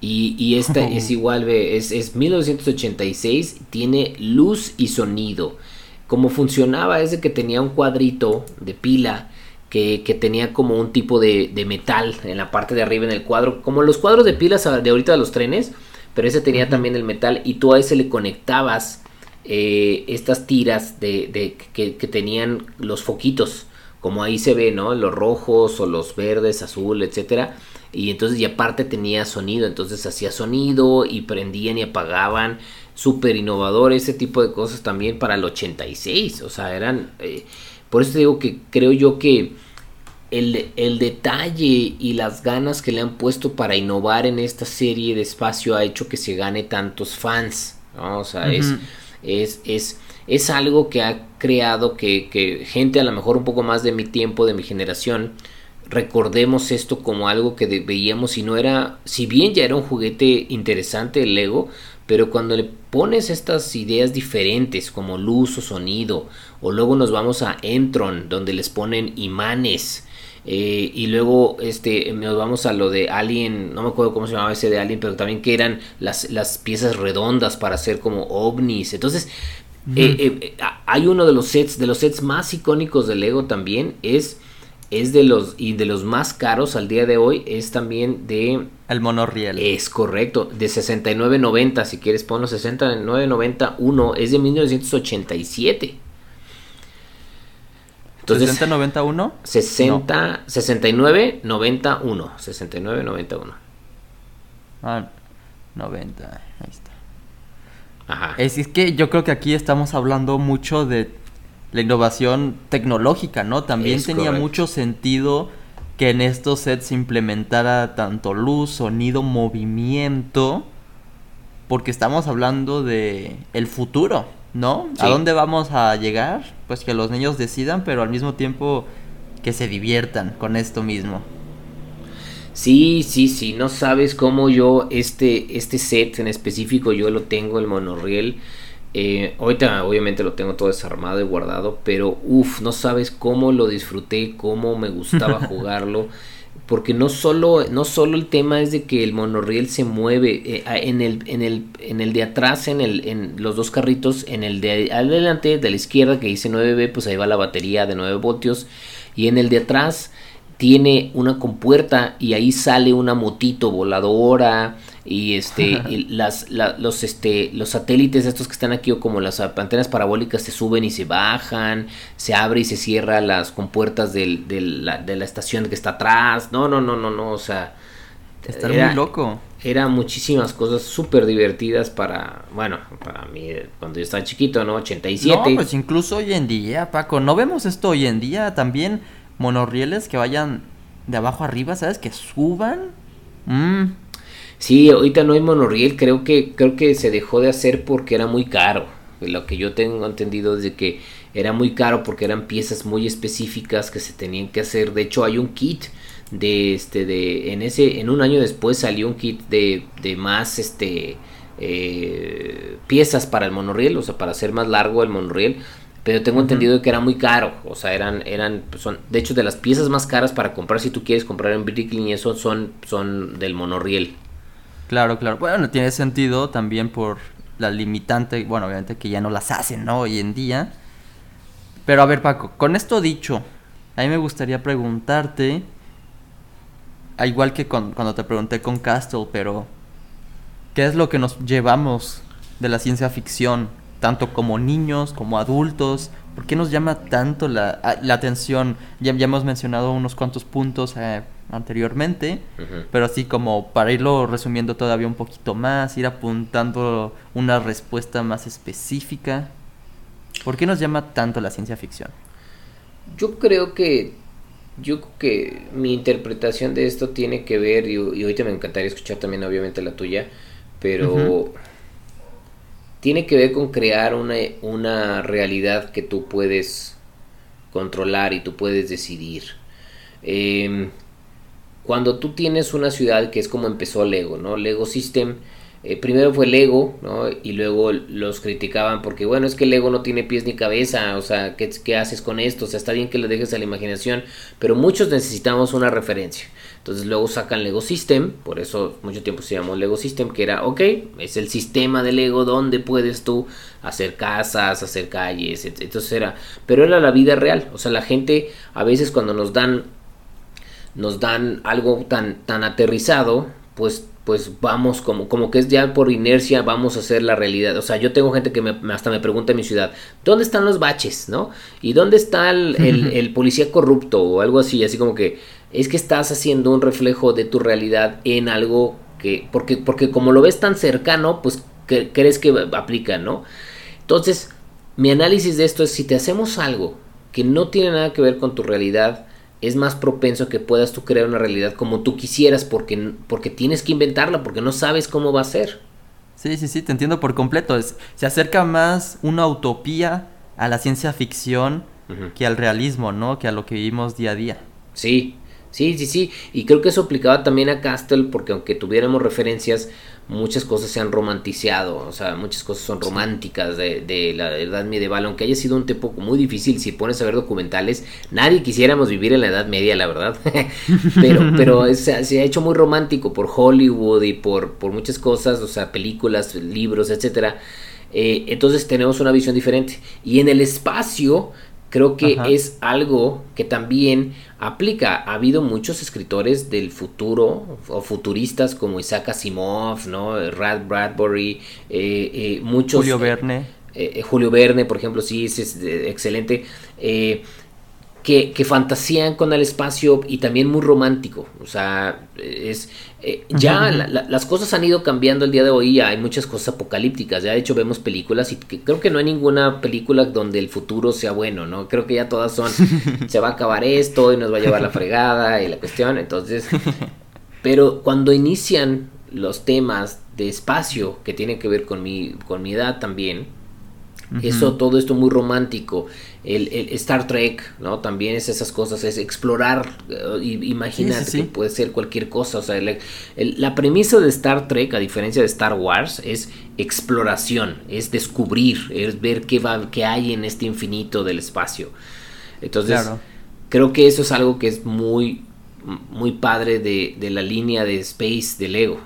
Y, y esta es igual, es, es 1986, tiene luz y sonido. Como funcionaba es de que tenía un cuadrito de pila que, tenía como un tipo de, metal en la parte de arriba en el cuadro, como los cuadros de pilas de ahorita de los trenes, pero ese tenía también el metal y tú a ese le conectabas eh, estas tiras de, que, que, tenían los foquitos como ahí se ve, ¿no? Los rojos o los verdes, azul, etcétera. Y entonces, y aparte tenía sonido, entonces hacía sonido y prendían y apagaban. Súper innovador ese tipo de cosas también para el 86. O sea, eran... Eh, por eso digo que creo yo que el, el, detalle y las ganas que le han puesto para innovar en esta serie de espacio ha hecho que se gane tantos fans. ¿no? O sea, es, es, es es algo que ha creado que, gente a lo mejor un poco más de mi tiempo, de mi generación, recordemos esto como algo que veíamos y no era, si bien ya era un juguete interesante el Lego, pero cuando le pones estas ideas diferentes como luz o sonido, o luego nos vamos a Entron, donde les ponen imanes, eh, y luego este nos vamos a lo de Alien, no me acuerdo cómo se llamaba ese de Alien, pero también que eran las, las piezas redondas para hacer como ovnis. Entonces, eh, eh, hay uno de los sets, de los sets más icónicos de Lego también, es, es de los, y de los más caros al día de hoy, es también de... El monorriel. Es correcto, de 69.90, si quieres ponlo 69.91, es de 1987. Entonces, ¿6091? 60, 6991. 6991. Ah, 90, ahí está. Es, que yo creo que aquí estamos hablando mucho de la innovación tecnológica, ¿no? También tenía mucho sentido que en estos sets se implementara tanto luz, sonido, movimiento, porque estamos hablando de el futuro, ¿no? ¿A dónde vamos a llegar? Pues que los niños decidan, pero al mismo tiempo que se diviertan con esto mismo. Sí, sí, sí, no sabes cómo yo este, este set en específico yo lo tengo, el monorriel. Eh, ahorita obviamente lo tengo todo desarmado y guardado, pero uff, no sabes cómo lo disfruté, cómo me gustaba jugarlo. Porque no solo, no solo el tema es de que el monorriel se mueve eh, en, el, en, el, en el de atrás, en, el, en los dos carritos, en el de adelante, de la izquierda que dice 9B, pues ahí va la batería de 9 voltios. Y en el de atrás tiene una compuerta y ahí sale una motito voladora y este las los este los satélites estos que están aquí o como las antenas parabólicas se suben y se bajan se abre y se cierra las compuertas del, de la estación que está atrás no no no no no o sea está muy loco era muchísimas cosas súper divertidas para, bueno, para mí cuando yo estaba chiquito, ¿no? 87. No, pues incluso hoy en día, Paco, no vemos esto hoy en día también monorrieles que vayan de abajo arriba, ¿sabes? Que suban. Mm. Sí, ahorita no hay monorriel, creo que creo que se dejó de hacer porque era muy caro. Lo que yo tengo entendido es de que era muy caro porque eran piezas muy específicas que se tenían que hacer. De hecho, hay un kit de este de en ese en un año después salió un kit de, de más este eh, piezas para el monorriel, o sea, para hacer más largo el monorriel. Pero tengo entendido que era muy caro, o sea, eran, eran, son, de hecho, de las piezas más caras para comprar, si tú quieres comprar en Bricklin y eso, son, son del monorriel. Claro, claro. Bueno, tiene sentido también por la limitante, bueno, obviamente que ya no las hacen, ¿no? Hoy en día. Pero a ver, Paco, con esto dicho, a mí me gustaría preguntarte, igual que cuando te pregunté con Castle, pero ¿qué es lo que nos llevamos de la ciencia ficción, tanto como niños, como adultos? ¿Por qué nos llama tanto la, atención? Ya, ya, hemos mencionado unos cuantos puntos eh, anteriormente, pero así como para irlo resumiendo todavía un poquito más, ir apuntando una respuesta más específica. ¿Por qué nos llama tanto la ciencia ficción? Yo creo que yo creo que mi interpretación de esto tiene que ver, y, y ahorita me encantaría escuchar también obviamente la tuya, pero tiene que ver con crear una, una realidad que tú puedes controlar y tú puedes decidir. Em, cuando tú tienes una ciudad que es como empezó Lego, ¿no? Lego System eh, primero fue Lego, ¿no? Y luego los criticaban porque, bueno, es que Lego no tiene pies ni cabeza, o sea, ¿qué, ¿qué, haces con esto? O sea, está bien que lo dejes a la imaginación, pero muchos necesitamos una referencia. Entonces luego sacan Lego System, por eso mucho tiempo se llamó Lego System, que era, ok, es el sistema de Lego donde puedes tú hacer casas, hacer calles, entonces era, pero era la vida real, o sea, la gente a veces cuando nos dan, nos dan algo tan, tan aterrizado, pues pues vamos como, como que es ya por inercia vamos a hacer la realidad. O sea, yo tengo gente que me, hasta me pregunta en mi ciudad, ¿dónde están los baches? ¿No? ¿Y dónde está el, el, policía corrupto? O algo así, así como que es que estás haciendo un reflejo de tu realidad en algo que, porque, porque como lo ves tan cercano, pues que, crees que aplica, ¿no? Entonces, mi análisis de esto es si te hacemos algo que no tiene nada que ver con tu realidad, es más propenso que puedas tú crear una realidad como tú quisieras porque, porque tienes que inventarla, porque no sabes cómo va a ser. Sí, sí, sí, te entiendo por completo. Es, se acerca más una utopía a la ciencia ficción que al realismo, ¿no? Que a lo que vivimos día a día. Sí, sí, sí, sí. Y creo que eso aplicaba también a Castle porque aunque tuviéramos referencias, muchas cosas se han romantizado, o sea, muchas cosas son románticas de, la edad medieval, aunque haya sido un tiempo muy difícil, si pones a ver documentales, nadie quisiéramos vivir en la edad media, la verdad, pero, pero se, ha hecho muy romántico por Hollywood y por, por muchas cosas, o sea, películas, libros, etcétera. Eh, entonces tenemos una visión diferente. Y en el espacio creo que es algo que también aplica. Ha habido muchos escritores del futuro o futuristas como Isaac Asimov, ¿no? Rad Bradbury, eh, eh, muchos... Julio Verne. Eh, Julio Verne, por ejemplo, sí, es, excelente que, fantasían con el espacio y también muy romántico. O sea, es eh, ya las cosas han ido cambiando el día de hoy. hay muchas cosas apocalípticas. Ya de hecho vemos películas y creo que no hay ninguna película donde el futuro sea bueno, ¿no? Creo que ya todas son se va a acabar esto y nos va a llevar la fregada y la cuestión. Entonces, pero cuando inician los temas de espacio que tienen que ver con mi con mi edad también eso, todo esto muy romántico. El, Star Trek, ¿no? También es esas cosas, es explorar, uh, imaginar que puede ser cualquier cosa. O sea, la premisa de Star Trek, a diferencia de Star Wars, es exploración, es descubrir, es ver qué, va, qué hay en este infinito del espacio. Entonces, creo que eso es algo que es muy, muy padre de, de la línea de Space de Lego.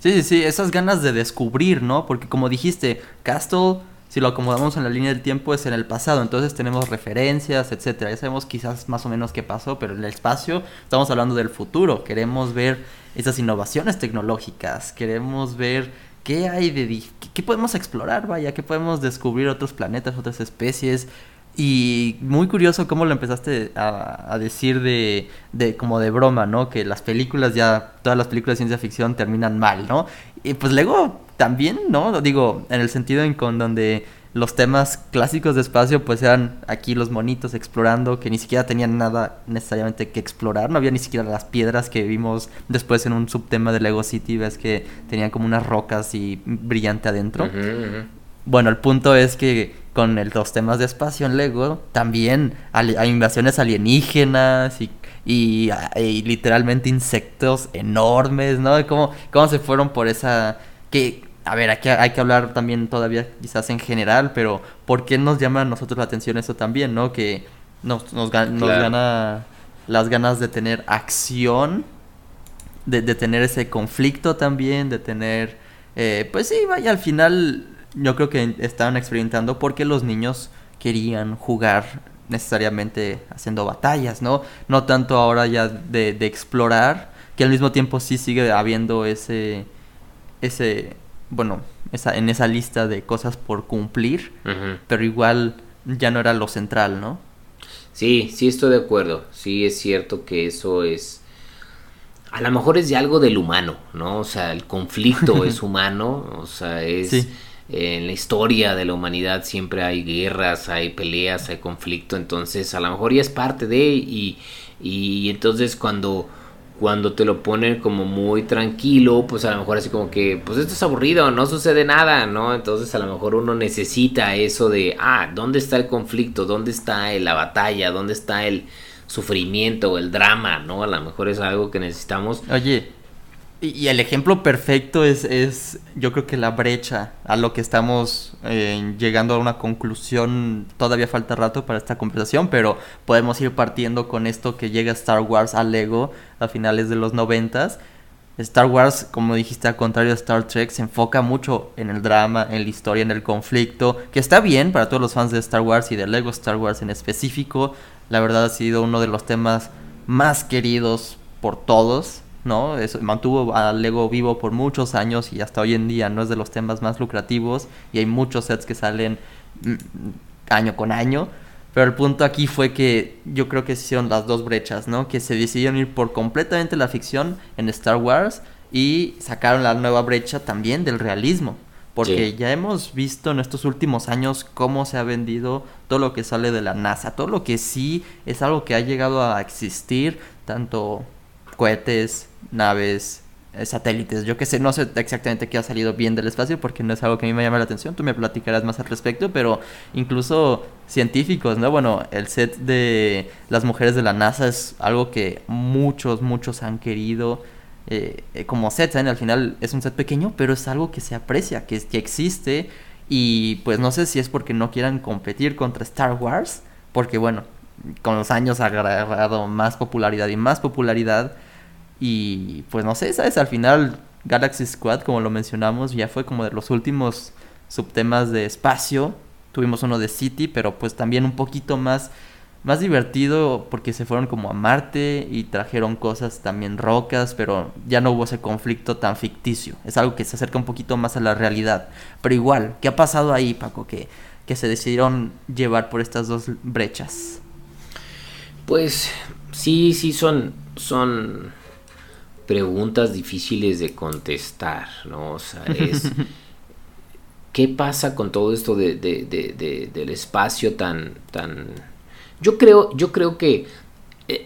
Sí, sí, sí, esas ganas de descubrir, ¿no? Porque como dijiste, Castle si lo acomodamos en la línea del tiempo es en el pasado, entonces tenemos referencias, etcétera. Ya sabemos quizás más o menos qué pasó, pero en el espacio estamos hablando del futuro. Queremos ver esas innovaciones tecnológicas, queremos ver qué hay de qué podemos explorar, vaya, qué podemos descubrir otros planetas, otras especies. Y muy curioso cómo lo empezaste a, decir de, de, como de broma, ¿no? Que las películas ya, todas las películas de ciencia ficción terminan mal, ¿no? Y pues luego también, ¿no? Digo, en el sentido en con donde los temas clásicos de espacio pues eran aquí los monitos explorando que ni siquiera tenían nada necesariamente que explorar, no había ni siquiera las piedras que vimos después en un subtema de Lego City, ves que tenían como unas rocas y brillante adentro. Bueno, el punto es que con el, los temas de espacio en Lego también hay invasiones alienígenas y, y, literalmente insectos enormes, ¿no? ¿Cómo, cómo se fueron por esa... que a ver, hay que, hay que hablar también todavía quizás en general, pero ¿por qué nos llama a nosotros la atención eso también, no? Que nos, nos, gana las ganas de tener acción, de, de, tener ese conflicto también, de tener, eh, pues sí, vaya, al final yo creo que estaban experimentando porque los niños querían jugar necesariamente haciendo batallas, ¿no? No tanto ahora ya de, de explorar, que al mismo tiempo sí sigue habiendo ese, ese, bueno, esa, en esa lista de cosas por cumplir, pero igual ya no era lo central, ¿no? Sí, sí estoy de acuerdo. Sí es cierto que eso es... A lo mejor es de algo del humano, ¿no? O sea, el conflicto es humano, o sea, es... En la historia de la humanidad siempre hay guerras, hay peleas, hay conflicto, entonces a lo mejor ya es parte de... Y, y entonces cuando cuando te lo ponen como muy tranquilo, pues a lo mejor así como que, pues esto es aburrido, no sucede nada, ¿no? Entonces a lo mejor uno necesita eso de, ah, ¿dónde está el conflicto? ¿Dónde está la batalla? ¿Dónde está el sufrimiento, el drama, ¿no? A lo mejor es algo que necesitamos. Oye, y, el ejemplo perfecto es, es, yo creo que la brecha a lo que estamos eh, llegando a una conclusión. Todavía falta rato para esta conversación, pero podemos ir partiendo con esto que llega Star Wars a Lego a finales de los noventas. Star Wars, como dijiste, al contrario de Star Trek, se enfoca mucho en el drama, en la historia, en el conflicto, que está bien para todos los fans de Star Wars y de Lego Star Wars en específico. La verdad ha sido uno de los temas más queridos por todos ¿no? Eso, mantuvo a Lego vivo por muchos años y hasta hoy en día no es de los temas más lucrativos y hay muchos sets que salen mm, año con año. Pero el punto aquí fue que yo creo que se hicieron las dos brechas, ¿no? Que se decidieron ir por completamente la ficción en Star Wars y sacaron la nueva brecha también del realismo. Porque ya hemos visto en estos últimos años cómo se ha vendido todo lo que sale de la NASA, todo lo que sí es algo que ha llegado a existir, tanto cohetes, naves, eh, satélites, yo que sé, no sé exactamente qué ha salido bien del espacio porque no es algo que a mí me llama la atención, tú me platicarás más al respecto, pero incluso científicos, ¿no? Bueno, el set de las mujeres de la NASA es algo que muchos, muchos han querido. Eh, eh, como set, ¿saben? Al final es un set pequeño, pero es algo que se aprecia, que, que existe. Y pues no sé si es porque no quieran competir contra Star Wars, porque bueno, con los años ha agarrado más popularidad y más popularidad y pues no sé, ¿sabes? Al final Galaxy Squad, como lo mencionamos, ya fue como de los últimos subtemas de espacio. Tuvimos uno de City, pero pues también un poquito más, más divertido porque se fueron como a Marte y trajeron cosas también rocas, pero ya no hubo ese conflicto tan ficticio. Es algo que se acerca un poquito más a la realidad. Pero igual, ¿qué ha pasado ahí, Paco? Que, que se decidieron llevar por estas dos brechas. Pues sí, sí, son, son preguntas difíciles de contestar, ¿no? O sea, es... ¿Qué pasa con todo esto de, del espacio tan, tan... Yo creo, yo creo que eh,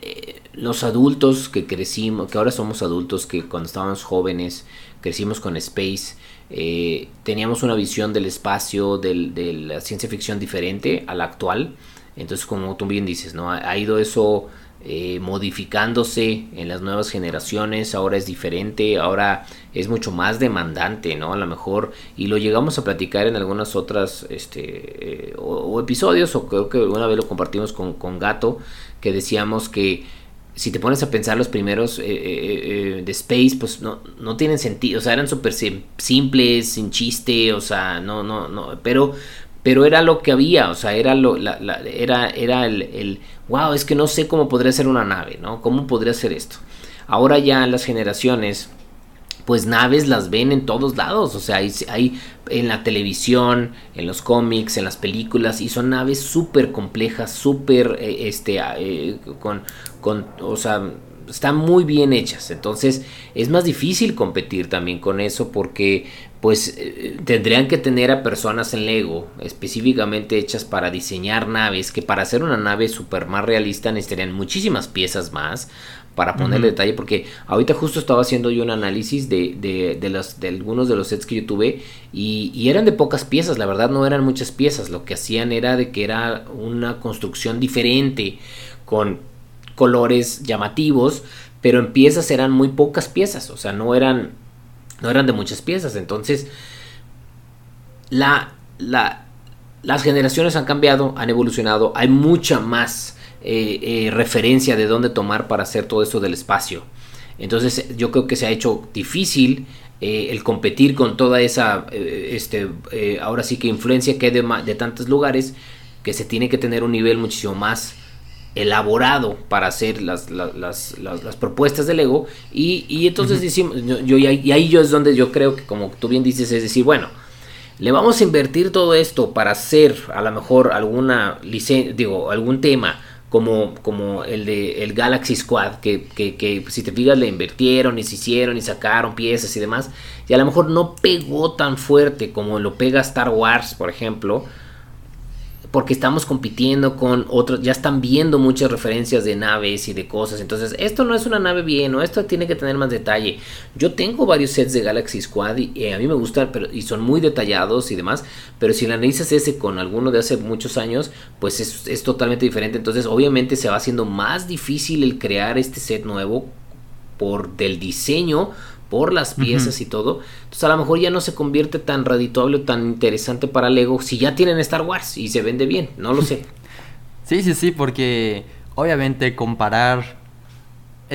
eh, los adultos que crecimos, que ahora somos adultos, que cuando estábamos jóvenes crecimos con Space, eh, teníamos una visión del espacio, del, de la ciencia ficción diferente a la actual. Entonces, como tú bien dices, ¿no? Ha ido eso eh, modificándose en las nuevas generaciones, ahora es diferente, ahora es mucho más demandante, ¿no? A lo mejor, y lo llegamos a platicar en algunas otras este, eh, o, episodios, o creo que una vez lo compartimos con, con Gato, que decíamos que si te pones a pensar los primeros eh, de Space, pues no, no tienen sentido, o sea, eran súper simples, sin chiste, o sea, no, no, no, pero pero era lo que había, o sea, era lo, era, era el, el, wow, es que no sé cómo podría ser una nave, ¿no? ¿Cómo podría ser esto? Ahora ya las generaciones, pues naves las ven en todos lados, o sea, hay, hay en la televisión, en los cómics, en las películas, y son naves súper complejas, súper, eh, este, eh, con, con, o sea, están muy bien hechas. Entonces es más difícil competir también con eso porque pues eh, tendrían que tener a personas en Lego específicamente hechas para diseñar naves que para hacer una nave super más realista necesitarían muchísimas piezas más para ponerle detalle porque ahorita justo estaba haciendo yo un análisis de, de, de, los, de algunos de los sets que yo tuve y, y, eran de pocas piezas, la verdad no eran muchas piezas, lo que hacían era de que era una construcción diferente con colores llamativos, pero en piezas eran muy pocas piezas, o sea, no eran, no eran de muchas piezas, entonces, la, la, las generaciones han cambiado, han evolucionado, hay mucha más eh, eh, referencia de dónde tomar para hacer todo esto del espacio. Entonces yo creo que se ha hecho difícil eh, el competir con toda esa, este, ahora sí que influencia que hay de, de tantos lugares, que se tiene que tener un nivel muchísimo más elaborado para hacer las, las, las, las propuestas del ego. Y, y entonces decimos, yo, y, ahí, yo es donde yo creo que como tú bien dices es decir, bueno, le vamos a invertir todo esto para hacer a lo mejor alguna digo, algún tema como, como el de el Galaxy Squad, que, que, que, si te fijas le invirtieron y se hicieron y sacaron piezas y demás, y a lo mejor no pegó tan fuerte como lo pega Star Wars, por ejemplo, porque estamos compitiendo con otros, ya están viendo muchas referencias de naves y de cosas, entonces esto no es una nave bien o esto tiene que tener más detalle. Yo tengo varios sets de Galaxy Squad y eh, a mí me gustan pero, y son muy detallados y demás, pero si la analizas ese con alguno de hace muchos años, pues es, es totalmente diferente, entonces obviamente se va haciendo más difícil el crear este set nuevo por del diseño por las piezas y todo. Entonces a lo mejor ya no se convierte tan redituable o tan interesante para Lego si ya tienen Star Wars y se vende bien, no lo sé. sí, sí, sí, porque obviamente comparar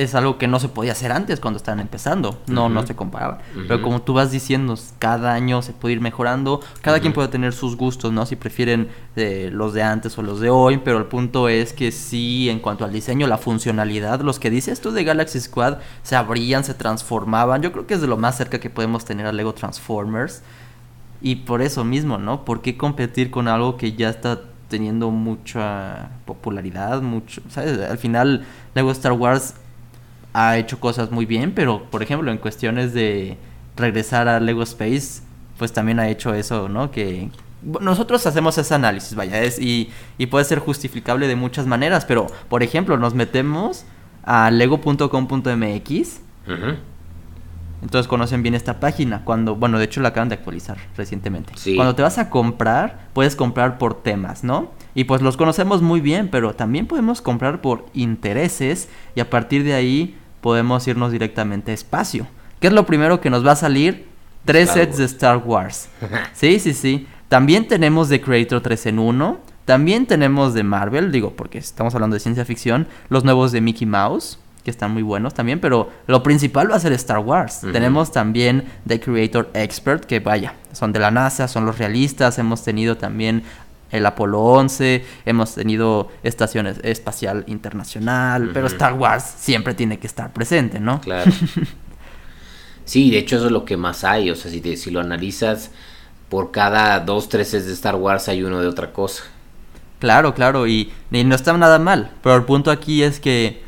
es algo que no se podía hacer antes cuando estaban empezando. No, no se comparaba. Pero como tú vas diciendo, cada año se puede ir mejorando. Cada quien puede tener sus gustos, ¿no? Si prefieren eh, los de antes o los de hoy. Pero el punto es que sí, en cuanto al diseño, la funcionalidad, los que dices tú de Galaxy Squad se abrían, se transformaban. Yo creo que es de lo más cerca que podemos tener a Lego Transformers. Y por eso mismo, ¿no? ¿Por qué competir con algo que ya está teniendo mucha popularidad? Mucho, ¿sabes? Al final, Lego Star Wars ha hecho cosas muy bien, pero por ejemplo en cuestiones de regresar a Lego Space, pues también ha hecho eso, ¿no? Que nosotros hacemos ese análisis, vaya, es, y, y puede ser justificable de muchas maneras, pero por ejemplo nos metemos a lego.com.mx. Entonces conocen bien esta página. Cuando, bueno, de hecho la acaban de actualizar recientemente. Cuando te vas a comprar, puedes comprar por temas, ¿no? Y pues los conocemos muy bien, pero también podemos comprar por intereses y a partir de ahí podemos irnos directamente a espacio. ¿Qué es lo primero que nos va a salir? Tres sets de Star Wars. sí, sí, sí. También tenemos de Creator 3 en 1. También tenemos de Marvel, digo, porque estamos hablando de ciencia ficción. Los nuevos de Mickey Mouse, que están muy buenos también. Pero lo principal va a ser Star Wars. Tenemos también The Creator Expert, que vaya, son de la NASA, son los realistas. Hemos tenido también el Apolo 11, hemos tenido estaciones espacial internacional, pero Star Wars siempre tiene que estar presente, ¿no? Claro. sí, de hecho eso es lo que más hay, o sea, si, si lo analizas, por cada dos, tres de Star Wars hay uno de otra cosa. Claro, claro, y, y no está nada mal, pero el punto aquí es que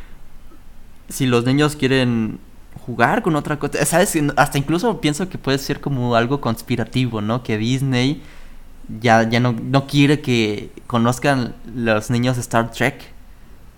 si los niños quieren jugar con otra cosa, sabes, hasta incluso pienso que puede ser como algo conspirativo, ¿no? Que Disney ya, ya no, no quiere que conozcan los niños Star Trek.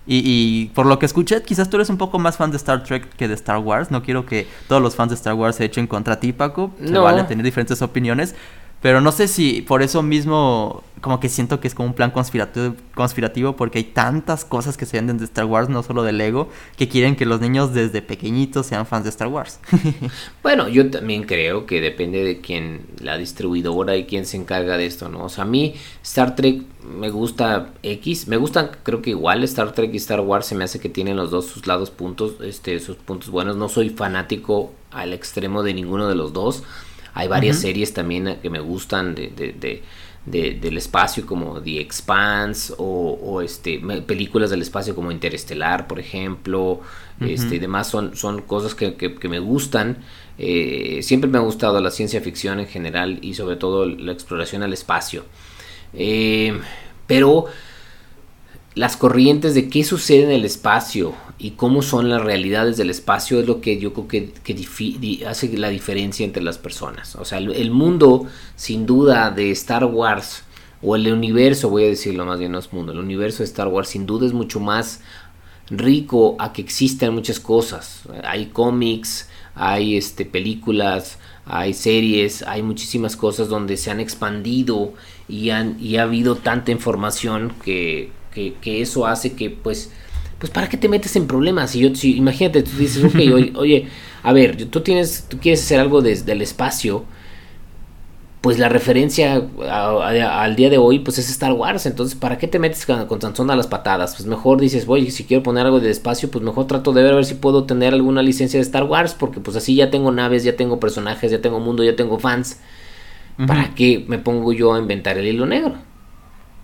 Y, y, por lo que escuché, quizás tú eres un poco más fan de Star Trek que de Star Wars. No quiero que todos los fans de Star Wars se echen contra ti, Paco. Se no. vale tener diferentes opiniones. Pero no sé si por eso mismo, como que siento que es como un plan conspirativo, conspirativo porque hay tantas cosas que se venden de Star Wars, no solo de Lego, que quieren que los niños desde pequeñitos sean fans de Star Wars. bueno, yo también creo que depende de quién, la distribuidora y quién se encarga de esto, ¿no? O sea, a mí Star Trek me gusta X, me gustan creo que igual Star Trek y Star Wars se me hace que tienen los dos sus lados puntos, este, sus puntos buenos. No soy fanático al extremo de ninguno de los dos. Hay varias series también que me gustan de, de, de, del espacio como The Expanse o, este películas del espacio como Interestelar, por ejemplo. Este, demás son, son cosas que, que, me gustan. Eh, siempre me ha gustado la ciencia ficción en general y sobre todo la exploración al espacio. Eh, pero las corrientes de qué sucede en el espacio y cómo son las realidades del espacio es lo que yo creo que, hace la diferencia entre las personas. O sea, el, mundo, sin duda, de Star Wars, o el universo, voy a decirlo más bien, no es mundo, el universo de Star Wars sin duda es mucho más rico a que existan muchas cosas. Hay cómics, hay este, películas, hay series, hay muchísimas cosas donde se han expandido y, han, y ha habido tanta información que que, eso hace que pues pues para qué te metes en problemas si yo si, imagínate tú dices ok oye, a ver tú tienes tú quieres hacer algo desde el espacio pues la referencia al día de hoy pues es Star Wars, entonces ¿para qué te metes con, con a las patadas? Pues mejor dices, voy, si quiero poner algo de espacio, pues mejor trato de ver a ver si puedo tener alguna licencia de Star Wars, porque pues así ya tengo naves, ya tengo personajes, ya tengo mundo, ya tengo fans. ¿Para qué me pongo yo a inventar el hilo negro?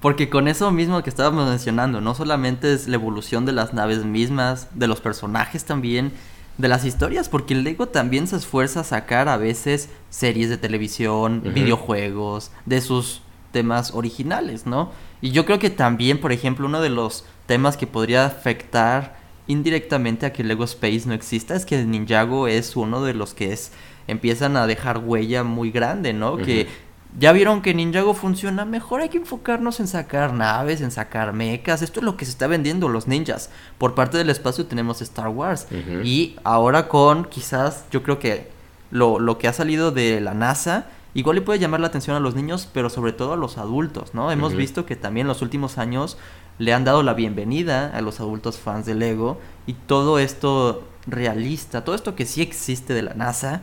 Porque con eso mismo que estábamos mencionando, no solamente es la evolución de las naves mismas, de los personajes también, de las historias, porque el Lego también se esfuerza a sacar a veces series de televisión, videojuegos, de sus temas originales, ¿no? Y yo creo que también, por ejemplo, uno de los temas que podría afectar indirectamente a que Lego Space no exista es que Ninjago es uno de los que es empiezan a dejar huella muy grande, ¿no? Que ya vieron que Ninjago funciona mejor, hay que enfocarnos en sacar naves, en sacar mechas. Esto es lo que se está vendiendo los ninjas. Por parte del espacio tenemos Star Wars. Y ahora con quizás, yo creo que lo, lo, que ha salido de la NASA, igual le puede llamar la atención a los niños, pero sobre todo a los adultos, ¿no? Hemos visto que también en los últimos años le han dado la bienvenida a los adultos fans de Lego. Y todo esto realista, todo esto que sí existe de la NASA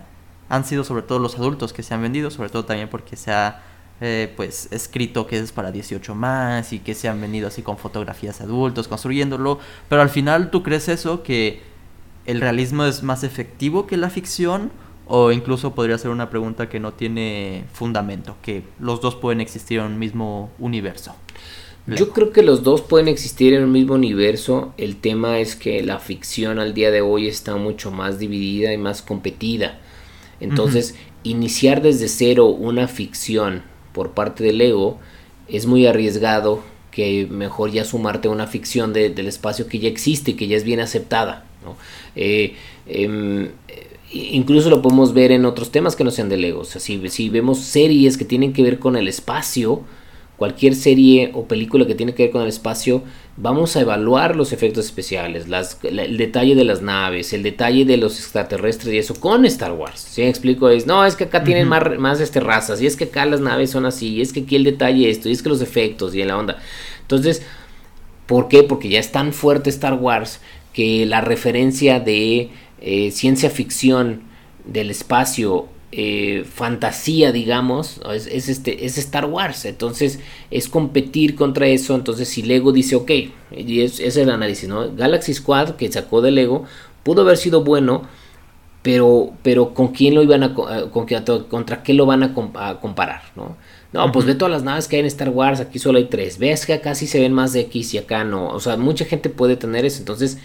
han sido sobre todo los adultos que se han vendido, sobre todo también porque se ha eh, pues escrito que es para 18 más y que se han vendido así con fotografías adultos construyéndolo, pero al final tú crees eso que el realismo es más efectivo que la ficción o incluso podría ser una pregunta que no tiene fundamento, que los dos pueden existir en un mismo universo. Yo creo que los dos pueden existir en un mismo universo. El tema es que la ficción al día de hoy está mucho más dividida y más competida. Entonces, iniciar desde cero una ficción por parte del ego es muy arriesgado que mejor ya sumarte a una ficción del espacio que ya existe, que ya es bien aceptada. Eh, em, incluso lo podemos ver en otros temas que no sean del ego. O sea, si, si vemos series que tienen que ver con el espacio, cualquier serie o película que tiene que ver con el espacio, vamos a evaluar los efectos especiales, las, el detalle de las naves, el detalle de los extraterrestres y eso con Star Wars. Si me explico, es, no, es que acá tienen más, más este, razas, y es que acá las naves son así, y es que aquí el detalle esto, y es que los efectos y en la onda. Entonces, ¿por qué? Porque ya es tan fuerte Star Wars que la referencia de eh, ciencia ficción del espacio eh, fantasía, digamos, es, este, es Star Wars. Entonces es competir contra eso. Entonces si Lego dice, ok, y es, es el análisis, ¿no? Galaxy Squad que sacó de Lego pudo haber sido bueno, pero, pero ¿con quién lo iban a, eh, con, contra qué lo van a, comparar, ¿no? No, pues ve todas las naves que hay en Star Wars, aquí solo hay tres. Ves que acá sí se ven más de X y acá no. O sea, mucha gente puede tener eso. Entonces,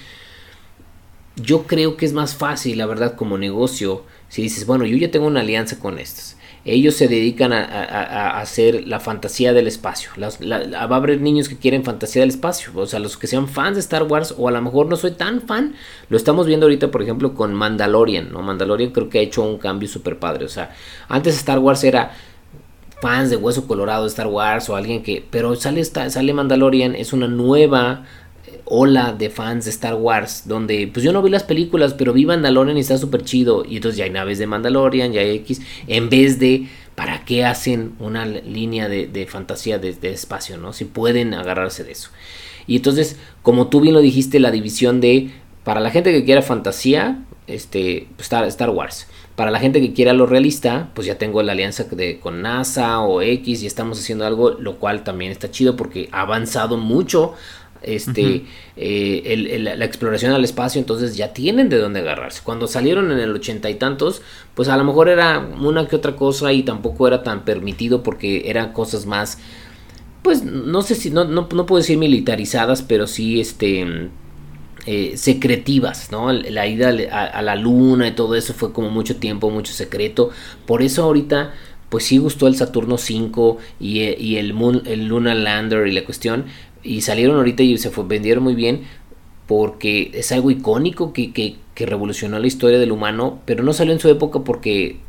yo creo que es más fácil, la verdad, como negocio, si dices, bueno, yo ya tengo una alianza con estos, ellos se dedican a, hacer la fantasía del espacio. va a haber niños que quieren fantasía del espacio, o sea, los que sean fans de Star Wars, o a lo mejor no soy tan fan. Lo estamos viendo ahorita, por ejemplo, con Mandalorian, ¿no? Mandalorian creo que ha hecho un cambio súper padre. O sea, antes Star Wars era fans de Hueso Colorado Star Wars o alguien que. Pero sale, sale Mandalorian, es una nueva ola de fans de Star Wars, donde pues yo no vi las películas, pero vi Mandalorian y está súper chido. Y entonces ya hay naves de Mandalorian, ya hay X, en vez de, ¿para qué hacen una línea de, fantasía de, espacio, no? Si pueden agarrarse de eso. Y entonces, como tú bien lo dijiste, la división de, para la gente que quiera fantasía, este, pues, Star, Star Wars. Para la gente que quiera lo realista, pues ya tengo la alianza de, con NASA o X y estamos haciendo algo, lo cual también está chido porque ha avanzado mucho este, eh, la exploración al espacio, entonces ya tienen de dónde agarrarse. Cuando salieron en el ochenta y tantos, pues a lo mejor era una que otra cosa y tampoco era tan permitido porque eran cosas más, pues no sé si, no, no, puedo decir militarizadas, pero sí, este... Eh, secretivas, ¿no? La ida a, la luna y todo eso fue como mucho tiempo, mucho secreto. Por eso ahorita, pues sí gustó el Saturno 5 y, y el, Moon, el Lunar Lander y la cuestión, y salieron ahorita y se vendieron muy bien porque es algo icónico que, que, revolucionó la historia del humano, pero no salió en su época porque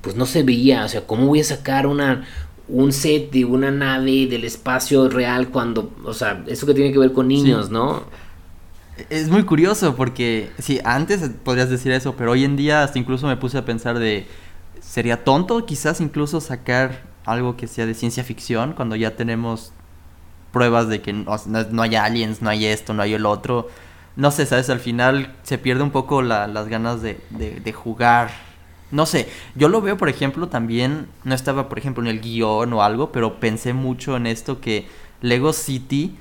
pues no se veía, o sea, ¿cómo voy a sacar una, un set de una nave del espacio real cuando, o sea, eso que tiene que ver con niños, ¿no? Es muy curioso porque, sí, antes podrías decir eso, pero hoy en día hasta incluso me puse a pensar de, sería tonto quizás incluso sacar algo que sea de ciencia ficción cuando ya tenemos pruebas de que no, hay aliens, no hay esto, no hay el otro. No sé, ¿sabes? Al final se pierde un poco las ganas de, jugar no sé, yo lo veo, por ejemplo, también, no estaba, por ejemplo, en el guion o algo, pero pensé mucho en esto que Lego City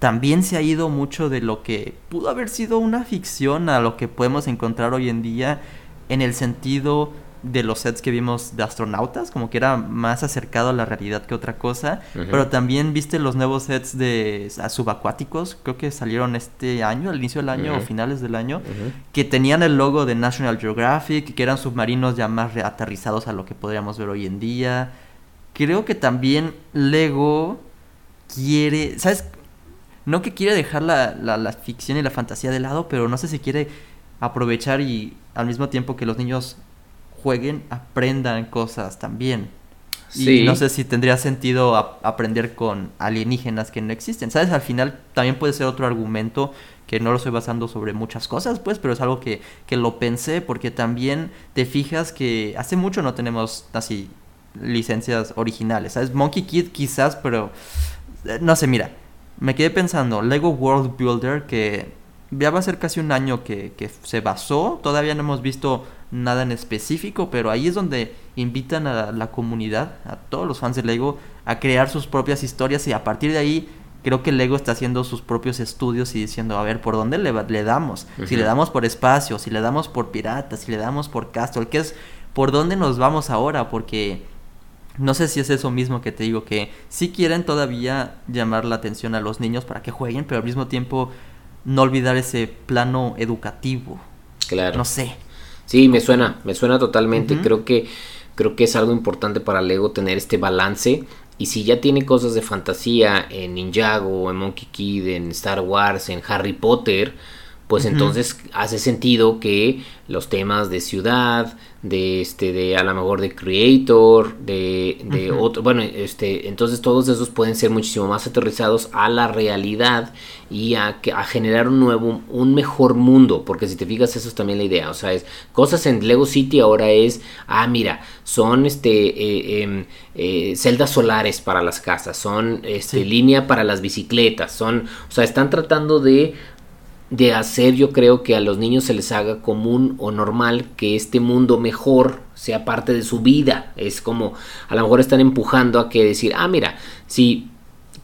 también se ha ido mucho de lo que pudo haber sido una ficción a lo que podemos encontrar hoy en día en el sentido de los sets que vimos de astronautas, como que era más acercado a la realidad que otra cosa, pero también viste los nuevos sets de subacuáticos, creo que salieron este año, al inicio del año o finales del año, que tenían el logo de National Geographic, que eran submarinos ya más aterrizados a lo que podríamos ver hoy en día. Creo que también Lego quiere, ¿sabes? No que quiere dejar la, la, la ficción y la fantasía de lado, pero no sé si quiere aprovechar y al mismo tiempo que los niños jueguen, aprendan cosas también. Y no sé si tendría sentido aprender con alienígenas que no existen. ¿Sabes? Al final también puede ser otro argumento que no lo estoy basando sobre muchas cosas, pues, pero es algo que, que lo pensé porque también te fijas que hace mucho no tenemos así licencias originales. ¿Sabes? Monkey Kid quizás, pero eh, no sé, mira, me quedé pensando, Lego World Builder que ya va a ser casi un año que, que se basó, todavía no hemos visto nada en específico, pero ahí es donde invitan a la comunidad, a todos los fans de Lego, a crear sus propias historias y a partir de ahí creo que Lego está haciendo sus propios estudios y diciendo, a ver, ¿por dónde le, le damos? Si le damos por espacio, si le damos por piratas, si le damos por Castle, ¿qué es? ¿Por dónde nos vamos ahora? Porque no sé si es eso mismo que te digo, que si quieren todavía llamar la atención a los niños para que jueguen, pero al mismo tiempo no olvidar ese plano educativo. Claro. No sé. Sí, me suena, me suena totalmente. Creo que creo que es algo importante para Lego tener este balance. Y si ya tiene cosas de fantasía en Ninjago, en Monkey Kid, en Star Wars, en Harry Potter, pues entonces hace sentido que los temas de ciudad, de este, de a lo mejor de creator, de, de otro, bueno, este, entonces todos esos pueden ser muchísimo más aterrizados a la realidad y a, a generar un nuevo, un mejor mundo, porque si te fijas eso es también la idea, o sea, es cosas en Lego City ahora es, ah, mira, son este eh, em, eh, celdas solares para las casas, son este línea para las bicicletas, son, o sea, están tratando de de hacer yo creo que a los niños se les haga común o normal que este mundo mejor sea parte de su vida. Es como a lo mejor están empujando a que decir, ah, mira, si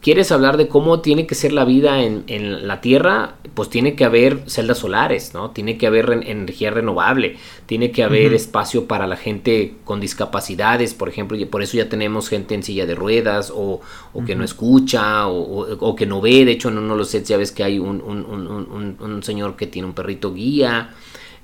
quieres hablar de cómo tiene que ser la vida en, la Tierra, pues tiene que haber celdas solares, ¿no? Tiene que haber energía renovable, tiene que haber espacio para la gente con discapacidades, por ejemplo, y por eso ya tenemos gente en silla de ruedas o, que no escucha o, que no ve, de hecho en uno de los sets ya ves que hay un, un señor que tiene un perrito guía,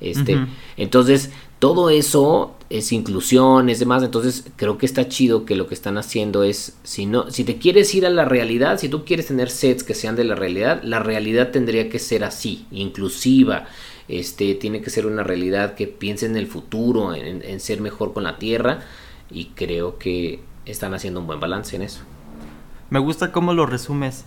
este, entonces todo eso es inclusión, es demás, entonces creo que está chido que lo que están haciendo es, si no, si te quieres ir a la realidad, si tú quieres tener sets que sean de la realidad, la realidad tendría que ser así, inclusiva, este, tiene que ser una realidad que piense en el futuro, en, ser mejor con la tierra, y creo que están haciendo un buen balance en eso. Me gusta cómo lo resumes,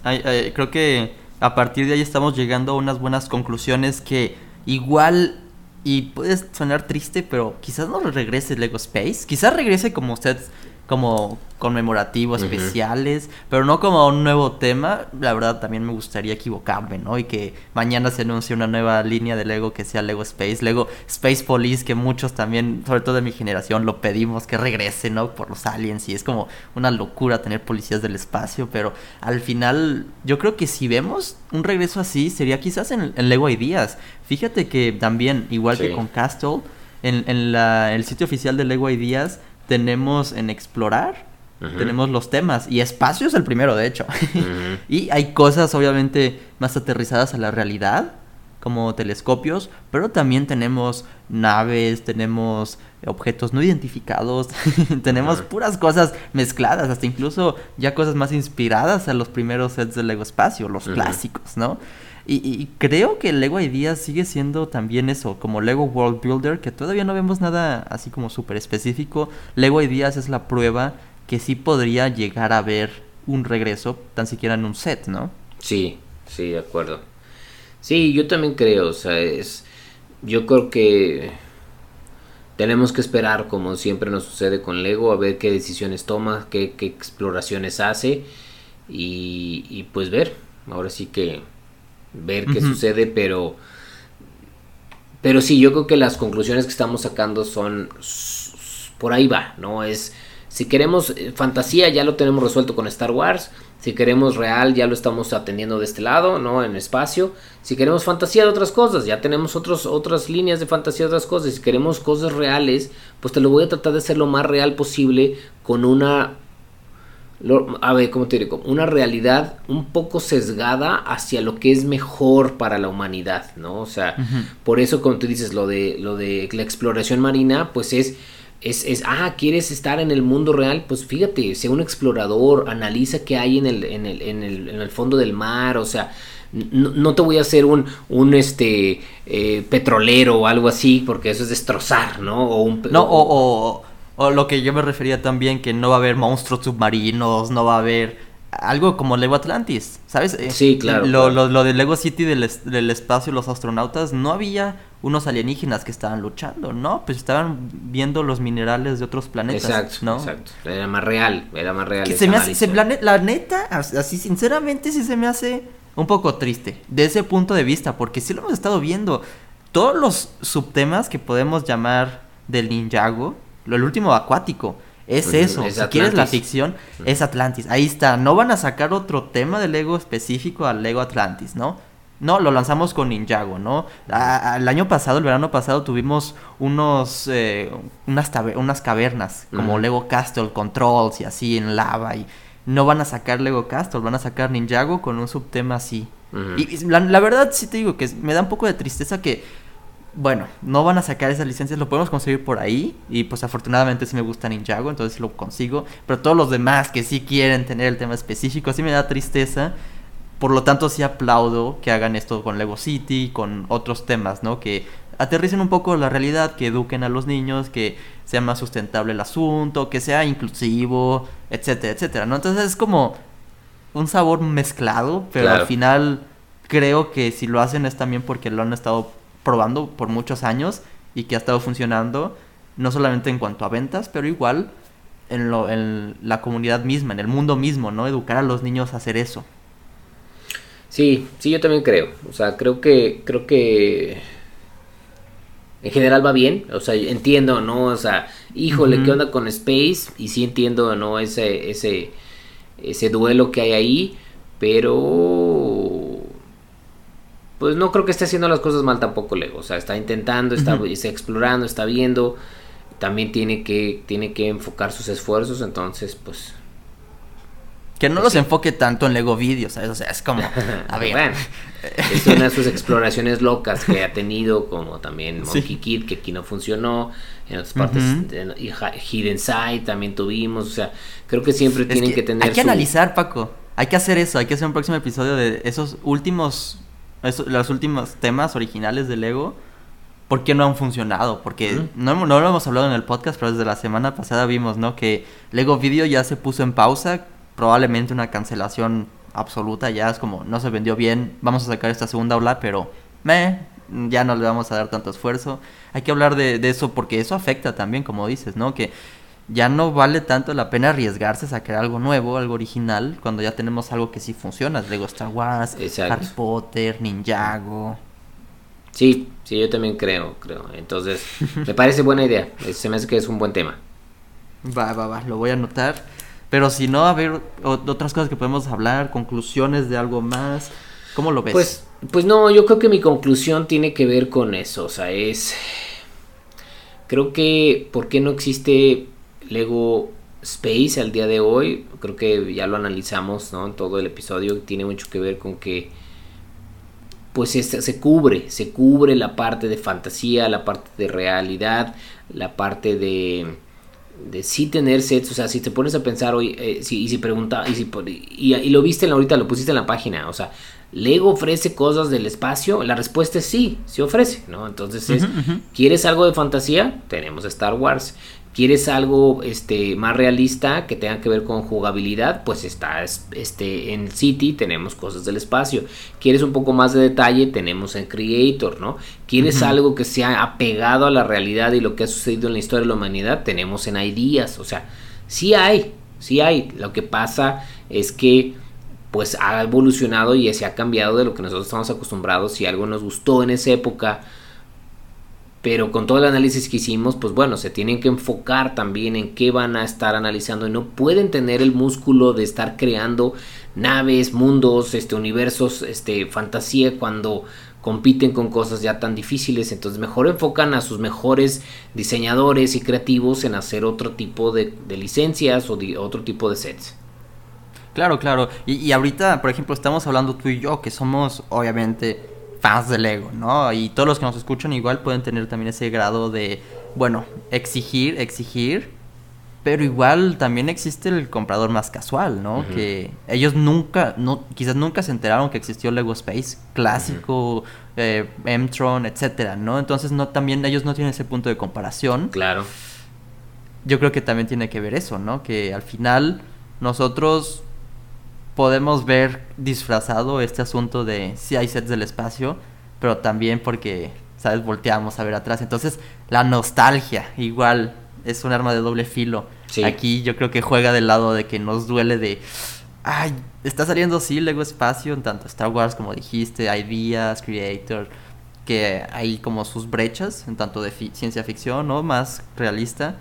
creo que a partir de ahí estamos llegando a unas buenas conclusiones que igual y puede sonar triste, pero quizás no regrese Lego Space. Quizás regrese como sets como conmemorativos especiales, pero no como un nuevo tema. La verdad también me gustaría equivocarme, ¿no? Y que mañana se anuncie una nueva línea de Lego que sea Lego Space, Lego Space Police, que muchos también, sobre todo de mi generación, lo pedimos que regrese, ¿no? Por los aliens y es como una locura tener policías del espacio, pero al final yo creo que si vemos un regreso así sería quizás en, Lego Ideas. Fíjate que también, igual que con Castle, en, en la, el sitio oficial de Lego Ideas tenemos en explorar, tenemos los temas y espacio es el primero, de hecho. y hay cosas obviamente más aterrizadas a la realidad, como telescopios, pero también tenemos naves, tenemos objetos no identificados, tenemos puras cosas mezcladas, hasta incluso ya cosas más inspiradas a los primeros sets de Lego Espacio, los clásicos, ¿no? Y, creo que Lego Ideas sigue siendo también eso, como Lego World Builder, que todavía no vemos nada así como súper específico. Lego Ideas es la prueba que sí podría llegar a ver un regreso, tan siquiera en un set, ¿no? Sí, sí, de acuerdo. Sí, yo también creo, o sea, es... Yo creo que tenemos que esperar, como siempre nos sucede con Lego, a ver qué decisiones toma, qué, qué exploraciones hace y, y pues ver. Ahora sí que ver qué sucede, pero pero sí, yo creo que las conclusiones que estamos sacando son por ahí va, ¿no? Es si queremos eh, fantasía ya lo tenemos resuelto con Star Wars, si queremos real ya lo estamos atendiendo de este lado, ¿no? En espacio. Si queremos fantasía de otras cosas, ya tenemos otros, otras líneas de fantasía de otras cosas. Si queremos cosas reales, pues te lo voy a tratar de hacer lo más real posible con una a ver, ¿cómo te digo? Una realidad un poco sesgada hacia lo que es mejor para la humanidad, ¿no? O sea, por eso, como tú dices, lo de, lo de la exploración marina, pues es, es, es, ah, ¿quieres estar en el mundo real? Pues fíjate, sea un explorador, analiza qué hay en el, en el, en el, en el fondo del mar, o sea, no, te voy a hacer un, un este, eh, petrolero o algo así, porque eso es destrozar, ¿no? O un, no, o o lo que yo me refería también, que no va a haber monstruos submarinos, no va a haber algo como Lego Atlantis, ¿sabes? Eh, sí, claro. Lo, Lo, de Lego City del, del espacio, los astronautas, no había unos alienígenas que estaban luchando, ¿no? Pues estaban viendo los minerales de otros planetas. Exacto, ¿no? exacto. Era más real, era más real. se me hace, la neta, así sinceramente sí se me hace un poco triste, de ese punto de vista, porque sí lo hemos estado viendo. Todos los subtemas que podemos llamar del Ninjago, el último acuático. Es eso. si quieres la ficción, es Atlantis. Ahí está. No van a sacar otro tema de Lego específico al Lego Atlantis, ¿no? No, lo lanzamos con Ninjago, ¿no? el año pasado, el verano pasado, tuvimos unos eh, unas, unas cavernas como Lego Castle Controls y así en lava. Y no van a sacar Lego Castle, van a sacar Ninjago con un subtema así. Y la, la, verdad sí te digo que me da un poco de tristeza que bueno, no van a sacar esas licencias, lo podemos conseguir por ahí. Y pues afortunadamente sí me gusta Ninjago, entonces lo consigo. Pero todos los demás que sí quieren tener el tema específico, sí me da tristeza. Por lo tanto, sí aplaudo que hagan esto con Lego City, con otros temas, ¿no? Que aterricen un poco la realidad, que eduquen a los niños, que sea más sustentable el asunto, que sea inclusivo, etcétera, etcétera, ¿no? Entonces es como un sabor mezclado, pero al final creo que si lo hacen es también porque lo han estado probando por muchos años y que ha estado funcionando, no solamente en cuanto a ventas, pero igual en, lo, en la comunidad misma, en el mundo mismo, ¿no? Educar a los niños a hacer eso. Sí, sí, yo también creo. O sea, creo que, creo que en general va bien. O sea, entiendo, ¿no? O sea, híjole, ¿qué onda con Space? Y sí entiendo, ¿no? Ese, ese, ese duelo que hay ahí, pero pues no creo que esté haciendo las cosas mal tampoco Lego. O sea, está intentando, está, explorando, está viendo. También tiene que, tiene que enfocar sus esfuerzos, entonces, pues... Que no pues los enfoque tanto en Lego Video, ¿sabes? O sea, es como... A ver. bueno, es una de sus exploraciones locas que ha tenido, como también Monkey Kid, que aquí no funcionó. En otras partes, Hidden Side también tuvimos. O sea, creo que siempre tienen que, tener... Hay que analizar, Paco. Hay que hacer eso. Hay que hacer un próximo episodio de esos últimos los últimos temas originales de Lego, ¿por qué no han funcionado? Porque no, no, lo hemos hablado en el podcast, pero desde la semana pasada vimos, ¿no? Que Lego Video ya se puso en pausa, probablemente una cancelación absoluta, ya es como, no se vendió bien, vamos a sacar esta segunda ola, pero me ya no le vamos a dar tanto esfuerzo. Hay que hablar de, de eso porque eso afecta también, como dices, ¿no? Que ya no vale tanto la pena arriesgarse a sacar algo nuevo, algo original, cuando ya tenemos algo que sí funciona. Lego Star Wars, Harry Potter, Ninjago. Sí, sí, yo también creo, creo. Entonces, me parece buena idea. Se me hace que es un buen tema. Va, va, va, lo voy a anotar. Pero si no, a ver, otras cosas que podemos hablar, conclusiones de algo más. ¿Cómo lo ves? Pues, pues no, yo creo que mi conclusión tiene que ver con eso. O sea, es. Creo que, ¿por qué no existe Lego Space al día de hoy, creo que ya lo analizamos ¿no? en todo el episodio, tiene mucho que ver con que pues se, cubre, se cubre la parte de fantasía, la parte de realidad, la parte de, de sí tener sets, o sea, si te pones a pensar hoy, eh, si, y si pregunta, y, si, y, lo viste ahorita, lo pusiste en la página, o sea, Lego ofrece cosas del espacio, la respuesta es sí, sí ofrece, ¿no? Entonces es, ¿quieres algo de fantasía? Tenemos Star Wars. ¿Quieres algo este, más realista que tenga que ver con jugabilidad? Pues está este, en City, tenemos cosas del espacio. ¿Quieres un poco más de detalle? Tenemos en Creator, ¿no? ¿Quieres algo que sea apegado a la realidad y lo que ha sucedido en la historia de la humanidad? Tenemos en Ideas. O sea, sí hay, sí hay. Lo que pasa es que pues ha evolucionado y se ha cambiado de lo que nosotros estamos acostumbrados. Si algo nos gustó en esa época, pero con todo el análisis que hicimos, pues bueno, se tienen que enfocar también en qué van a estar analizando y no pueden tener el músculo de estar creando naves, mundos, este universos, este fantasía cuando compiten con cosas ya tan difíciles, entonces mejor enfocan a sus mejores diseñadores y creativos en hacer otro tipo de, licencias o de otro tipo de sets. Claro, claro. Y, y, ahorita, por ejemplo, estamos hablando tú y yo, que somos obviamente fans del Lego, ¿no? Y todos los que nos escuchan igual pueden tener también ese grado de, bueno, exigir, exigir, pero igual también existe el comprador más casual, ¿no? Que ellos nunca, no, quizás nunca se enteraron que existió Lego Space clásico, eh, M-Tron, etcétera, ¿no? Entonces no, también ellos no tienen ese punto de comparación. Claro. Yo creo que también tiene que ver eso, ¿no? Que al final nosotros podemos ver disfrazado este asunto de si hay sets del espacio, pero también porque, ¿sabes? Volteamos a ver atrás. Entonces, la nostalgia, igual, es un arma de doble filo. Aquí yo creo que juega del lado de que nos duele de, ay, está saliendo sí Lego Espacio en tanto Star Wars como dijiste, Ideas, Creator, que hay como sus brechas en tanto de ciencia ficción, ¿no? Más realista,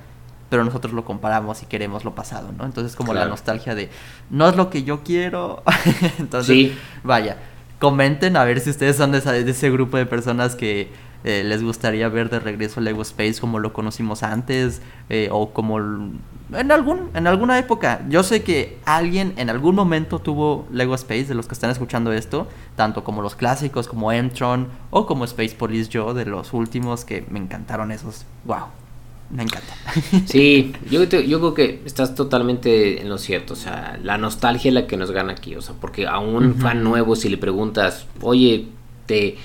pero nosotros lo comparamos y queremos lo pasado, ¿no? Entonces como la nostalgia de, no es lo que yo quiero, entonces, vaya, comenten a ver si ustedes son de, de ese grupo de personas que eh, les gustaría ver de regreso Lego Space como lo conocimos antes eh, o como en algún en alguna época. Yo sé que alguien en algún momento tuvo Lego Space de los que están escuchando esto tanto como los clásicos como Entron o como Space Police yo de los últimos que me encantaron esos. Wow me encanta. Sí, yo, yo creo que estás totalmente en lo cierto. O sea, la nostalgia es la que nos gana aquí. O sea, porque a un fan nuevo, si le preguntas, oye, te,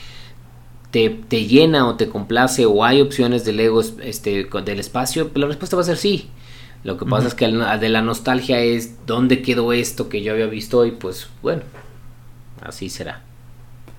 te, llena o te complace o hay opciones de Lego este, del espacio, la respuesta va a ser sí. Lo que pasa es que de la nostalgia es dónde quedó esto que yo había visto y pues bueno, así será.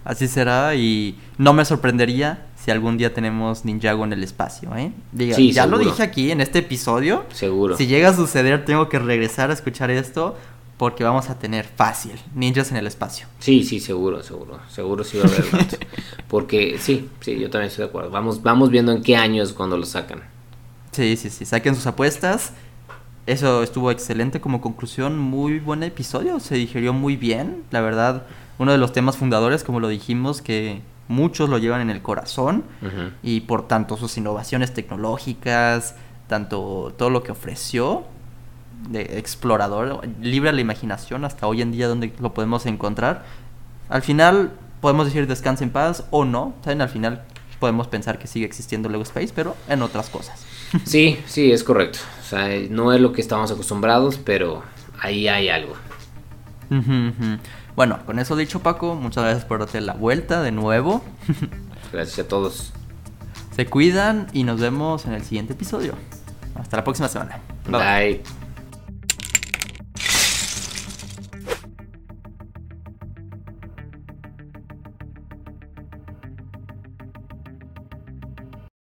Así será y no me sorprendería si algún día tenemos Ninjago en el espacio, ¿eh? Diga, ya lo dije aquí en este episodio. Seguro. Si llega a suceder, tengo que regresar a escuchar esto porque vamos a tener fácil ninjas en el espacio. Sí, sí, seguro, seguro, seguro sí va a haber porque sí, sí, yo también estoy de acuerdo. Vamos, vamos viendo en qué años cuando lo sacan. Sí, sí, sí, saquen sus apuestas. Eso estuvo excelente como conclusión, muy buen episodio, se digerió muy bien, la verdad, uno de los temas fundadores, como lo dijimos, que muchos lo llevan en el corazón y por tanto sus innovaciones tecnológicas, tanto todo lo que ofreció, de explorador, libre a la imaginación hasta hoy en día donde lo podemos encontrar. Al final podemos decir descansa en paz o no, ¿saben? Al final podemos pensar que sigue existiendo Lego Space, pero en otras cosas. Sí, sí, es correcto. O sea, no es lo que estamos acostumbrados, pero ahí hay algo. Bueno, con eso dicho Paco, muchas gracias por darte la vuelta de nuevo. Gracias a todos. Se cuidan y nos vemos en el siguiente episodio. Hasta la próxima semana. Bye.